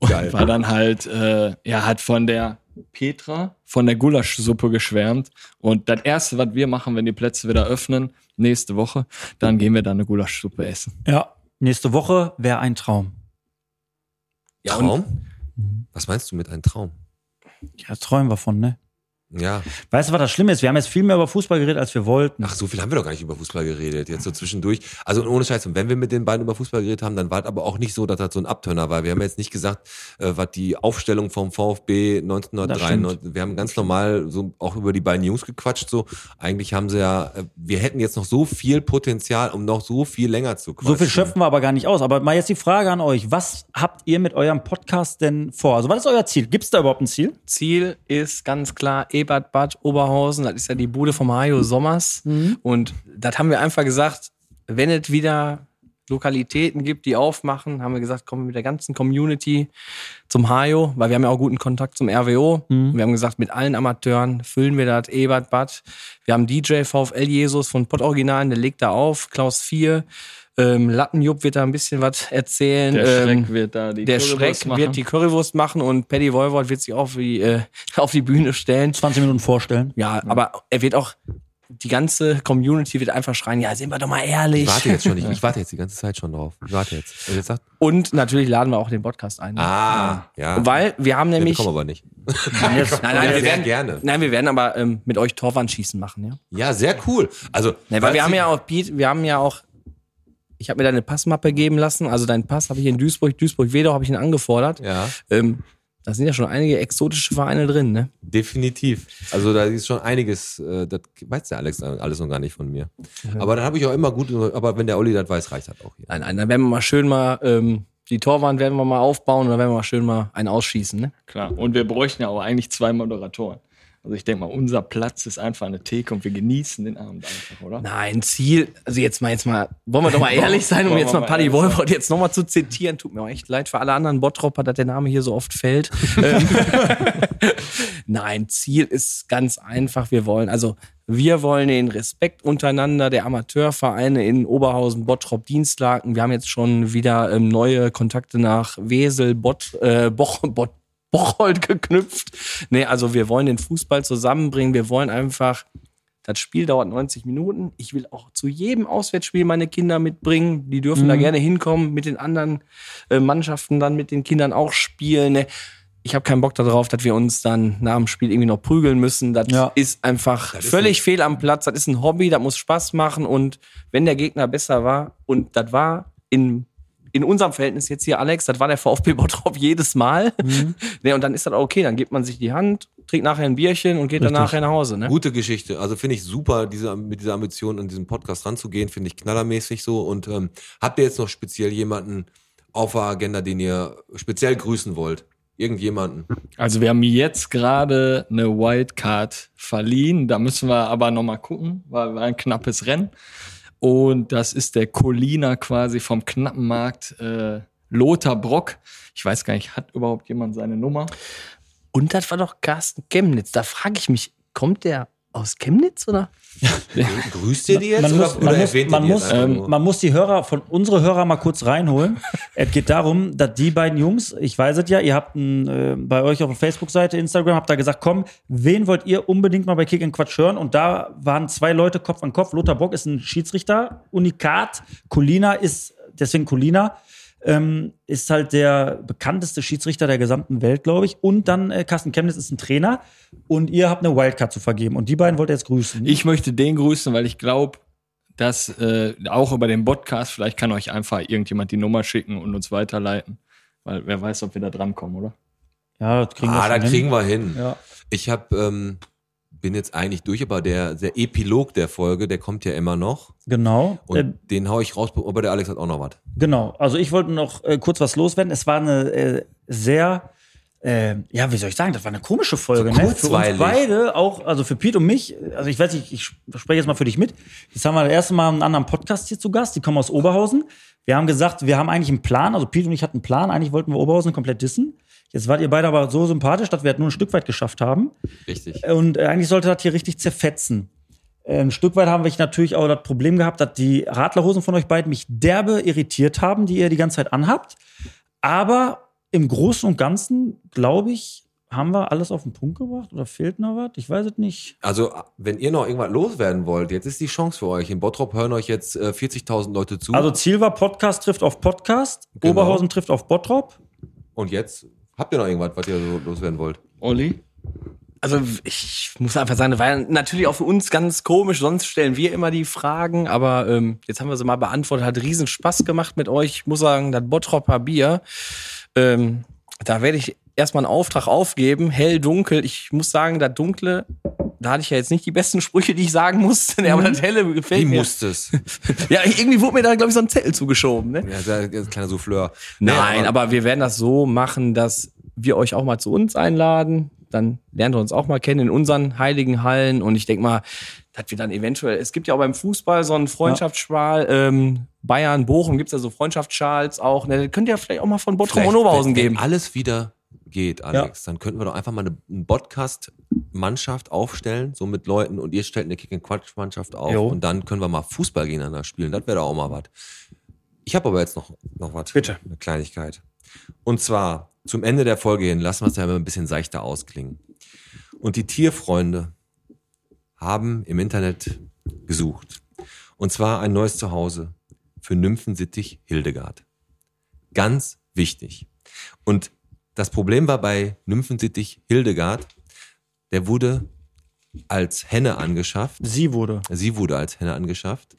und war dann halt, äh, er hat von der Petra von der Gulaschsuppe geschwärmt und das erste, was wir machen, wenn die Plätze wieder öffnen, nächste Woche, dann gehen wir dann eine Gulaschsuppe essen. Ja. Nächste Woche wäre ein Traum. Ja, und Traum? Was meinst du mit einem Traum? Ja, träumen wir von, ne? Ja. Weißt du, was das Schlimme ist? Wir haben jetzt viel mehr über Fußball geredet, als wir wollten. Ach, so viel haben wir doch gar nicht über Fußball geredet. Jetzt so zwischendurch. Also ohne Scheiß. Und wenn wir mit den beiden über Fußball geredet haben, dann war es aber auch nicht so, dass das so ein Abturner war. Wir haben jetzt nicht gesagt, äh, was die Aufstellung vom VfB 1993. Wir haben ganz normal so auch über die beiden Jungs gequatscht. So eigentlich haben sie ja. äh, Wir hätten jetzt noch so viel Potenzial, um noch so viel länger zu quatschen. So viel schöpfen wir aber gar nicht aus. Aber mal jetzt die Frage an euch. Was habt ihr mit eurem Podcast denn vor? Also was ist euer Ziel? Gibt es da überhaupt ein Ziel? Ziel ist ganz klar Ebert Bad Oberhausen. Das ist ja die Bude vom Hajo Sommers. Und das haben wir einfach gesagt, wenn es wieder Lokalitäten gibt, die aufmachen, haben wir gesagt, kommen wir mit der ganzen Community zum Hajo, weil wir haben ja auch guten Kontakt zum RWO. Und Wir haben gesagt, mit allen Amateuren füllen wir das Ebert Bad. Wir haben DJ VfL Jesus von Pott Original, der legt da auf, Klaus 4. Ähm, Lattenjupp wird da ein bisschen was erzählen. Der ähm, Schreck wird da die der Currywurst Schreck machen. wird die Currywurst machen und Paddy Voivod wird sich auf die, äh, [laughs] auf die Bühne stellen. 20 Minuten vorstellen. Ja, aber er wird auch, die ganze Community wird einfach schreien, ja, sind wir doch mal ehrlich. Ich warte jetzt schon. Ich, [laughs] ich warte jetzt die ganze Zeit schon drauf. Ich warte jetzt. Und jetzt sagt, Und natürlich laden wir auch den Podcast ein. ah, ja. Weil wir haben Ja, wir nämlich. kommen aber nicht. [laughs] nein, nein, wir sehr werden, gerne. nein, wir werden aber ähm, mit euch Torwandschießen machen, ja. Ja, sehr cool. Also, Nee, weil wir haben ja auch, Piet, wir haben ja auch, ich habe mir deine Passmappe geben lassen. Also deinen Pass habe ich in Duisburg, Duisburg-Wedau habe ich ihn angefordert. Ja, Ähm, da sind ja schon einige exotische Vereine drin, ne? definitiv. Also da ist schon einiges, äh, das weiß der Alex alles noch gar nicht von mir. Aber dann habe ich auch immer gut, aber wenn der Olli das weiß, reicht das auch hier. Nein, nein, dann werden wir mal schön mal, ähm, die Torwand werden wir mal aufbauen und dann werden wir mal schön mal einen ausschießen, ne? Klar. Und wir bräuchten ja auch eigentlich zwei Moderatoren. Also ich denke mal, unser Platz ist einfach eine Theke und wir genießen den Abend einfach, oder? Nein, Ziel, also jetzt mal, jetzt mal, wollen wir doch mal [laughs] ehrlich sein, um jetzt mal Paddy. Wolford jetzt nochmal zu zitieren. Tut mir auch echt leid für alle anderen Bottropper, dass der Name hier so oft fällt. [laughs] Ähm, [laughs] Nein, Ziel ist ganz einfach. Wir wollen, also wir wollen den Respekt untereinander der Amateurvereine in Oberhausen, Bottrop, Dienstlaken. Wir haben jetzt schon wieder ähm, neue Kontakte nach Wesel, Bott, äh, Boch, Bott, Bocholt [laughs] geknüpft. Nee, also wir wollen den Fußball zusammenbringen. Wir wollen einfach das Spiel dauert 90 Minuten. Ich will auch zu jedem Auswärtsspiel meine Kinder mitbringen. Die dürfen da gerne hinkommen, mit den anderen äh, Mannschaften dann mit den Kindern auch spielen. Ne? Ich habe keinen Bock darauf, dass wir uns dann nach dem Spiel irgendwie noch prügeln müssen. Das Ja. ist einfach völlig fehl am Platz. Das ist ein Hobby, das muss Spaß machen. Und wenn der Gegner besser war, und das war in, in unserem Verhältnis jetzt hier, Alex, das war der VfB Bottrop [laughs] jedes Mal. [laughs] Ne, und dann ist das auch okay. Dann gibt man sich die Hand, trinkt nachher ein Bierchen und geht dann Richtig. nachher nach Hause. Ne? Gute Geschichte. Also finde ich super, diese, mit dieser Ambition an diesem Podcast ranzugehen, finde ich knallermäßig so. Und ähm, habt ihr jetzt noch speziell jemanden auf der Agenda, den ihr speziell grüßen wollt? Irgendjemanden? Also wir haben jetzt gerade eine Wildcard verliehen. Da müssen wir aber noch mal gucken, weil war ein knappes Rennen. Und das ist der Colina quasi vom knappen Markt äh, Lothar Brock. Ich weiß gar nicht, hat überhaupt jemand seine Nummer? Und das war doch Carsten Chemnitz. Da frage ich mich, kommt der aus Chemnitz oder? Grüßt ihr die jetzt? Man oder, muss, oder man, muss, man, die muss, ähm, man muss die Hörer von unsere Hörer mal kurz reinholen. es geht darum, dass die beiden Jungs, ich weiß es ja, ihr habt ein, äh, bei euch auf der Facebook-Seite, Instagram, habt da gesagt, komm, wen wollt ihr unbedingt mal bei Kick and Quatsch hören? Und da waren zwei Leute Kopf an Kopf. Lothar Bock ist ein Schiedsrichter, Unikat. Colina ist, deswegen Colina, ähm, ist halt der bekannteste Schiedsrichter der gesamten Welt, glaube ich. Und dann äh, Carsten Chemnitz ist ein Trainer. Und ihr habt eine Wildcard zu vergeben. Und die beiden wollt ihr jetzt grüßen. Ich möchte den grüßen, weil ich glaube, dass äh, auch über den Podcast, vielleicht kann euch einfach irgendjemand die Nummer schicken und uns weiterleiten. Weil wer weiß, ob wir da drankommen, oder? ja, das kriegen wir Ah, schon da hin. kriegen wir hin. Ja. Ich hab, ähm, bin jetzt eigentlich durch, aber der, der Epilog der Folge, der kommt ja immer noch. Genau. Und Äh, den hau ich raus, aber der Alex hat auch noch was. genau. Also ich wollte noch äh, kurz was loswerden. Es war eine äh, sehr, äh, ja, wie soll ich sagen, das war eine komische Folge. So ne? Für uns beide, auch, also für Pete und mich, also ich weiß nicht, ich spreche jetzt mal für dich mit. Jetzt haben wir das erste Mal einen anderen Podcast hier zu Gast. Die kommen aus Oberhausen. Wir haben gesagt, wir haben eigentlich einen Plan. Also Pete und ich hatten einen Plan. Eigentlich wollten wir Oberhausen komplett dissen. Jetzt wart ihr beide aber so sympathisch, dass wir halt nur ein Stück weit geschafft haben. Richtig. Und äh, eigentlich sollte das hier richtig zerfetzen. Äh, Ein Stück weit haben wir natürlich auch das Problem gehabt, dass die Radlerhosen von euch beiden mich derbe irritiert haben, die ihr die ganze Zeit anhabt. Aber im Großen und Ganzen, glaube ich, haben wir alles auf den Punkt gebracht oder fehlt noch was? Ich weiß es nicht. Also, wenn ihr noch irgendwas loswerden wollt, jetzt ist die Chance für euch. In Bottrop hören euch jetzt äh, 40.000 Leute zu. Also Ziel war, Podcast trifft auf Podcast, Genau. Oberhausen trifft auf Bottrop. Und jetzt habt ihr noch irgendwas, was ihr so loswerden wollt? Olli? Also ich muss einfach sagen, das war ja natürlich auch für uns ganz komisch. Sonst stellen wir immer die Fragen, aber ähm, jetzt haben wir sie mal beantwortet. Hat riesen Spaß gemacht mit euch. Ich muss sagen, das Bottropper Bier, ähm, da werde ich erstmal einen Auftrag aufgeben. Hell, dunkel. Ich muss sagen, das Dunkle, da hatte ich ja jetzt nicht die besten Sprüche, die ich sagen musste. Nee, aber das Helle gefällt Wie mir. musstest? [laughs] Ja, irgendwie wurde mir da, glaube ich, so ein Zettel zugeschoben. Ne? Ja, der, der kleine Souffleur. Nein, aber wir werden das so machen, dass wir euch auch mal zu uns einladen. Dann lernt ihr uns auch mal kennen in unseren heiligen Hallen. Und ich denke mal, dass wir dann eventuell, es gibt ja auch beim Fußball so einen Freundschaftsschal, ähm, Bayern, Bochum gibt's ja so Freundschaftsschals auch. Ne, könnt ihr vielleicht auch mal von Bottrop und Oberhausen geben. Wenn alles wieder geht, Alex, dann könnten wir doch einfach mal eine, eine Podcast-Mannschaft aufstellen, so mit Leuten und ihr stellt eine Kick-and-Quatsch-Mannschaft auf Jo. und dann können wir mal Fußball gegeneinander spielen. Das wäre doch auch mal was. Ich habe aber jetzt noch, noch was. Bitte. Eine Kleinigkeit. Und zwar zum Ende der Folge hin, lassen wir es ja immer ein bisschen seichter ausklingen. Und die Tierfreunde haben im Internet gesucht. Und zwar ein neues Zuhause für Nymphensittich Hildegard. Ganz wichtig. Und das Problem war bei Nymphensittich Hildegard, der wurde als Henne angeschafft. Sie wurde. Sie wurde als Henne angeschafft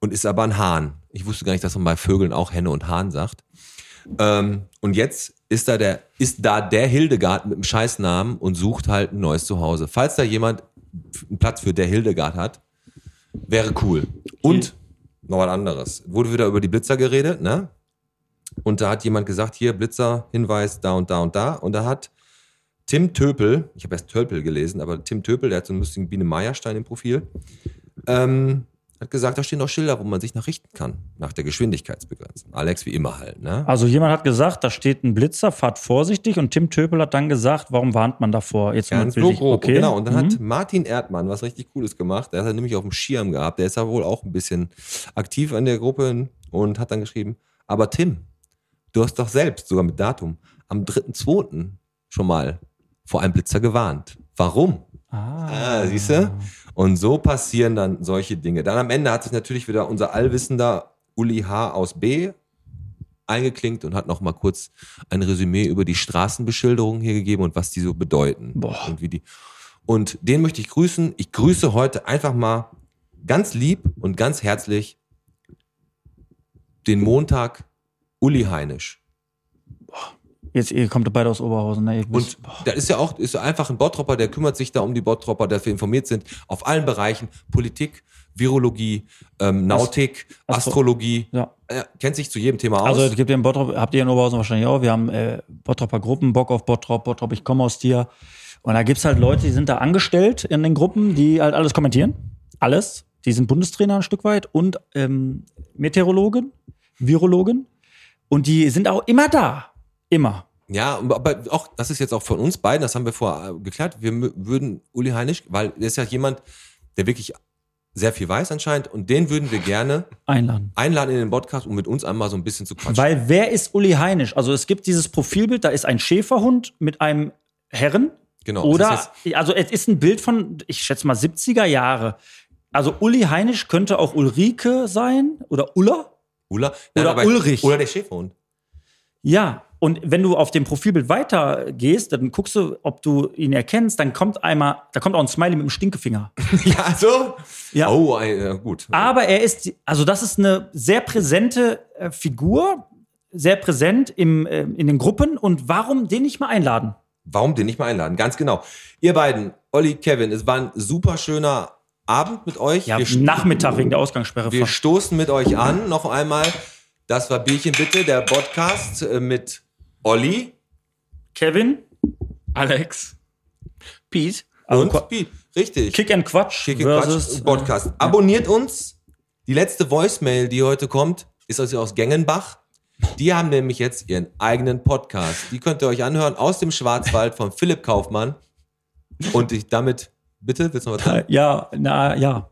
und ist aber ein Hahn. Ich wusste gar nicht, dass man bei Vögeln auch Henne und Hahn sagt. Ähm, und jetzt ist da der, ist da der Hildegard mit einem Scheißnamen und sucht halt ein neues Zuhause. Falls da jemand einen Platz für der Hildegard hat, wäre cool. Und noch was anderes. Wurde wieder über die Blitzer geredet, ne? Und da hat jemand gesagt, hier Blitzer, Hinweis, da und da und da. Und da hat Tim Töpel, ich habe erst Tölpel gelesen, aber Tim Töpel, der hat so einen lustigen Biene Meierstein im Profil, ähm, hat gesagt, da stehen doch Schilder, wo man sich nach richten kann, nach der Geschwindigkeitsbegrenzung. Alex wie immer halt, ne? Also jemand hat gesagt, da steht ein Blitzer, fahrt vorsichtig. Und Tim Töpel hat dann gesagt, warum warnt man davor? Jetzt Ganz so grob. Okay. Genau. Und dann hat Mhm. Martin Erdmann was richtig Cooles gemacht. Der hat er nämlich auf dem Schirm gehabt. Der ist ja wohl auch ein bisschen aktiv an der Gruppe und hat dann geschrieben, aber Tim, du hast doch selbst, sogar mit Datum, am 3.2. schon mal vor einem Blitzer gewarnt. Warum? Ah, siehst du? Und so passieren dann solche Dinge. Dann am Ende hat sich natürlich wieder unser allwissender Uli H. aus B. eingeklinkt und hat noch mal kurz ein Resümee über die Straßenbeschilderungen hier gegeben und was die so bedeuten. Boah. Und wie die. Und den möchte ich grüßen. Ich grüße heute einfach mal ganz lieb und ganz herzlich den Montag Uli Heinisch. Jetzt, ihr kommt beide aus Oberhausen. Ne? Ihr Und da ist ja auch ist einfach ein Bottropper, der kümmert sich da um die Bottropper, dass wir informiert sind auf allen Bereichen. Politik, Virologie, ähm, Nautik, Astro- Astrologie. Ja. Er kennt sich zu jedem Thema aus. Also es gibt ja in Bottrop, habt ihr in Oberhausen wahrscheinlich auch, wir haben äh, Bottropper Gruppen, Bock auf Bottrop, Bottrop, ich komme aus dir. Und da gibt's halt Leute, die sind da angestellt in den Gruppen, die halt alles kommentieren. Alles. Die sind Bundestrainer ein Stück weit und ähm, Meteorologen, Virologen. Und die sind auch immer da. Immer. Ja, aber auch, das ist jetzt auch von uns beiden, das haben wir vorher äh, geklärt. Wir würden Uli Heinisch, weil der ist ja jemand, der wirklich sehr viel weiß anscheinend und den würden wir gerne [laughs] Einladen. einladen in den Podcast, um mit uns einmal so ein bisschen zu quatschen. Weil wer ist Uli Heinisch? Also es gibt dieses Profilbild, da ist ein Schäferhund mit einem Herren. Genau. Oder, also es ist ein Bild von, ich schätze mal, 70er Jahre. Also Uli Heinisch könnte auch Ulrike sein oder Ulla. Ulla, Oder aber- Ulrich. Oder der Schäferhund. Ja, und wenn du auf dem Profilbild weitergehst, dann guckst du, ob du ihn erkennst, dann kommt einmal, da kommt auch ein Smiley mit dem Stinkefinger. [laughs] Ja, so? Ja. Oh, äh, gut. Aber er ist, also das ist eine sehr präsente äh, Figur, sehr präsent im, äh, in den Gruppen. Und warum den nicht mal einladen? Warum den nicht mal einladen? Ganz genau. Ihr beiden, Olli, Kevin, es war ein super schöner Abend mit euch. Ja, wir, Nachmittag wegen der Ausgangssperre. wir stoßen mit euch an, noch einmal. Das war Bierchen bitte, der Podcast äh, mit Olli Kevin, Alex. Pete. und Also, Piet. Richtig. Kick and Quatsch Kick and versus Quatsch Podcast. Abonniert uns. Die letzte Voicemail, die heute kommt, ist also aus Gengenbach. Die haben nämlich jetzt ihren eigenen Podcast. Die könnt ihr euch anhören aus dem Schwarzwald von Philipp Kaufmann. Und ich damit, bitte, willst du noch was sagen? Äh, Ja, na ja.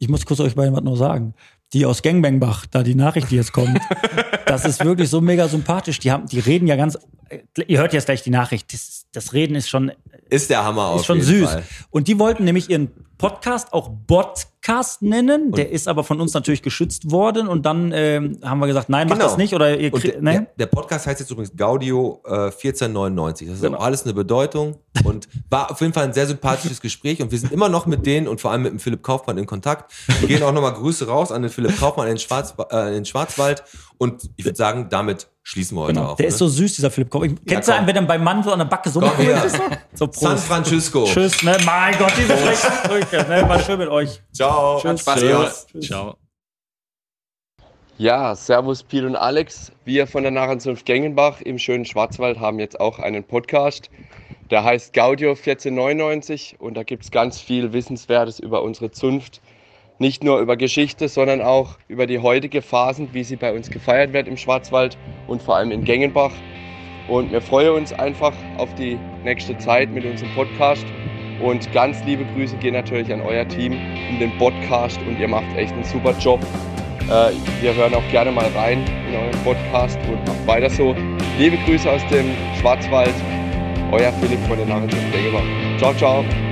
Ich muss kurz euch beiden was noch sagen. Die aus Gangbangbach, da die Nachricht, die jetzt kommt, [laughs] das ist wirklich so mega sympathisch. Die haben, die reden ja ganz. äh, Ihr hört jetzt gleich die Nachricht. Das, das Reden ist schon, Ist der Hammer auf ist schon jeden süß. Fall. Und die wollten nämlich ihren Podcast auch Podcast nennen. Der ist aber von uns natürlich geschützt worden. Und dann ähm, haben wir gesagt, nein, mach Genau. das nicht. Oder ihr Und kriegt, der, ne? der, Podcast heißt jetzt übrigens Gaudio äh, 1499. Das ist Genau. auch alles eine Bedeutung und war auf jeden Fall ein sehr sympathisches Gespräch und wir sind immer noch mit denen und vor allem mit dem Philipp Kaufmann in Kontakt. Wir gehen auch nochmal Grüße raus an den Philipp Kaufmann in den, Schwarz, äh, in den Schwarzwald und ich würde sagen, damit schließen wir heute Genau. auf. Der ne? ist so süß, dieser Philipp Koch. Kennst du komm. einen, wenn er beim Mann so an der Backe so Komm macht? her. So, Prost. San Francisco. Tschüss, ne? Mein Gott, diese schlechten Sprüche. [laughs] Ne? War schön mit euch. Ciao. Tschüss. Spaß Tschüss. Ciao. Ja, Servus Piet und Alex. Wir von der Narrenzunft Gengenbach im schönen Schwarzwald haben jetzt auch einen Podcast. Der heißt Gaudio 1499 und da gibt es ganz viel Wissenswertes über unsere Zunft. Nicht nur über Geschichte, sondern auch über die heutige Phasen, wie sie bei uns gefeiert wird im Schwarzwald und vor allem in Gengenbach. Und wir freuen uns einfach auf die nächste Zeit mit unserem Podcast. Und ganz liebe Grüße gehen natürlich an euer Team in den Podcast und ihr macht echt einen super Job. Äh, wir hören auch gerne mal rein in euren Podcast und macht weiter so. Liebe Grüße aus dem Schwarzwald, euer Philipp von der Narrenzucht Ciao, ciao.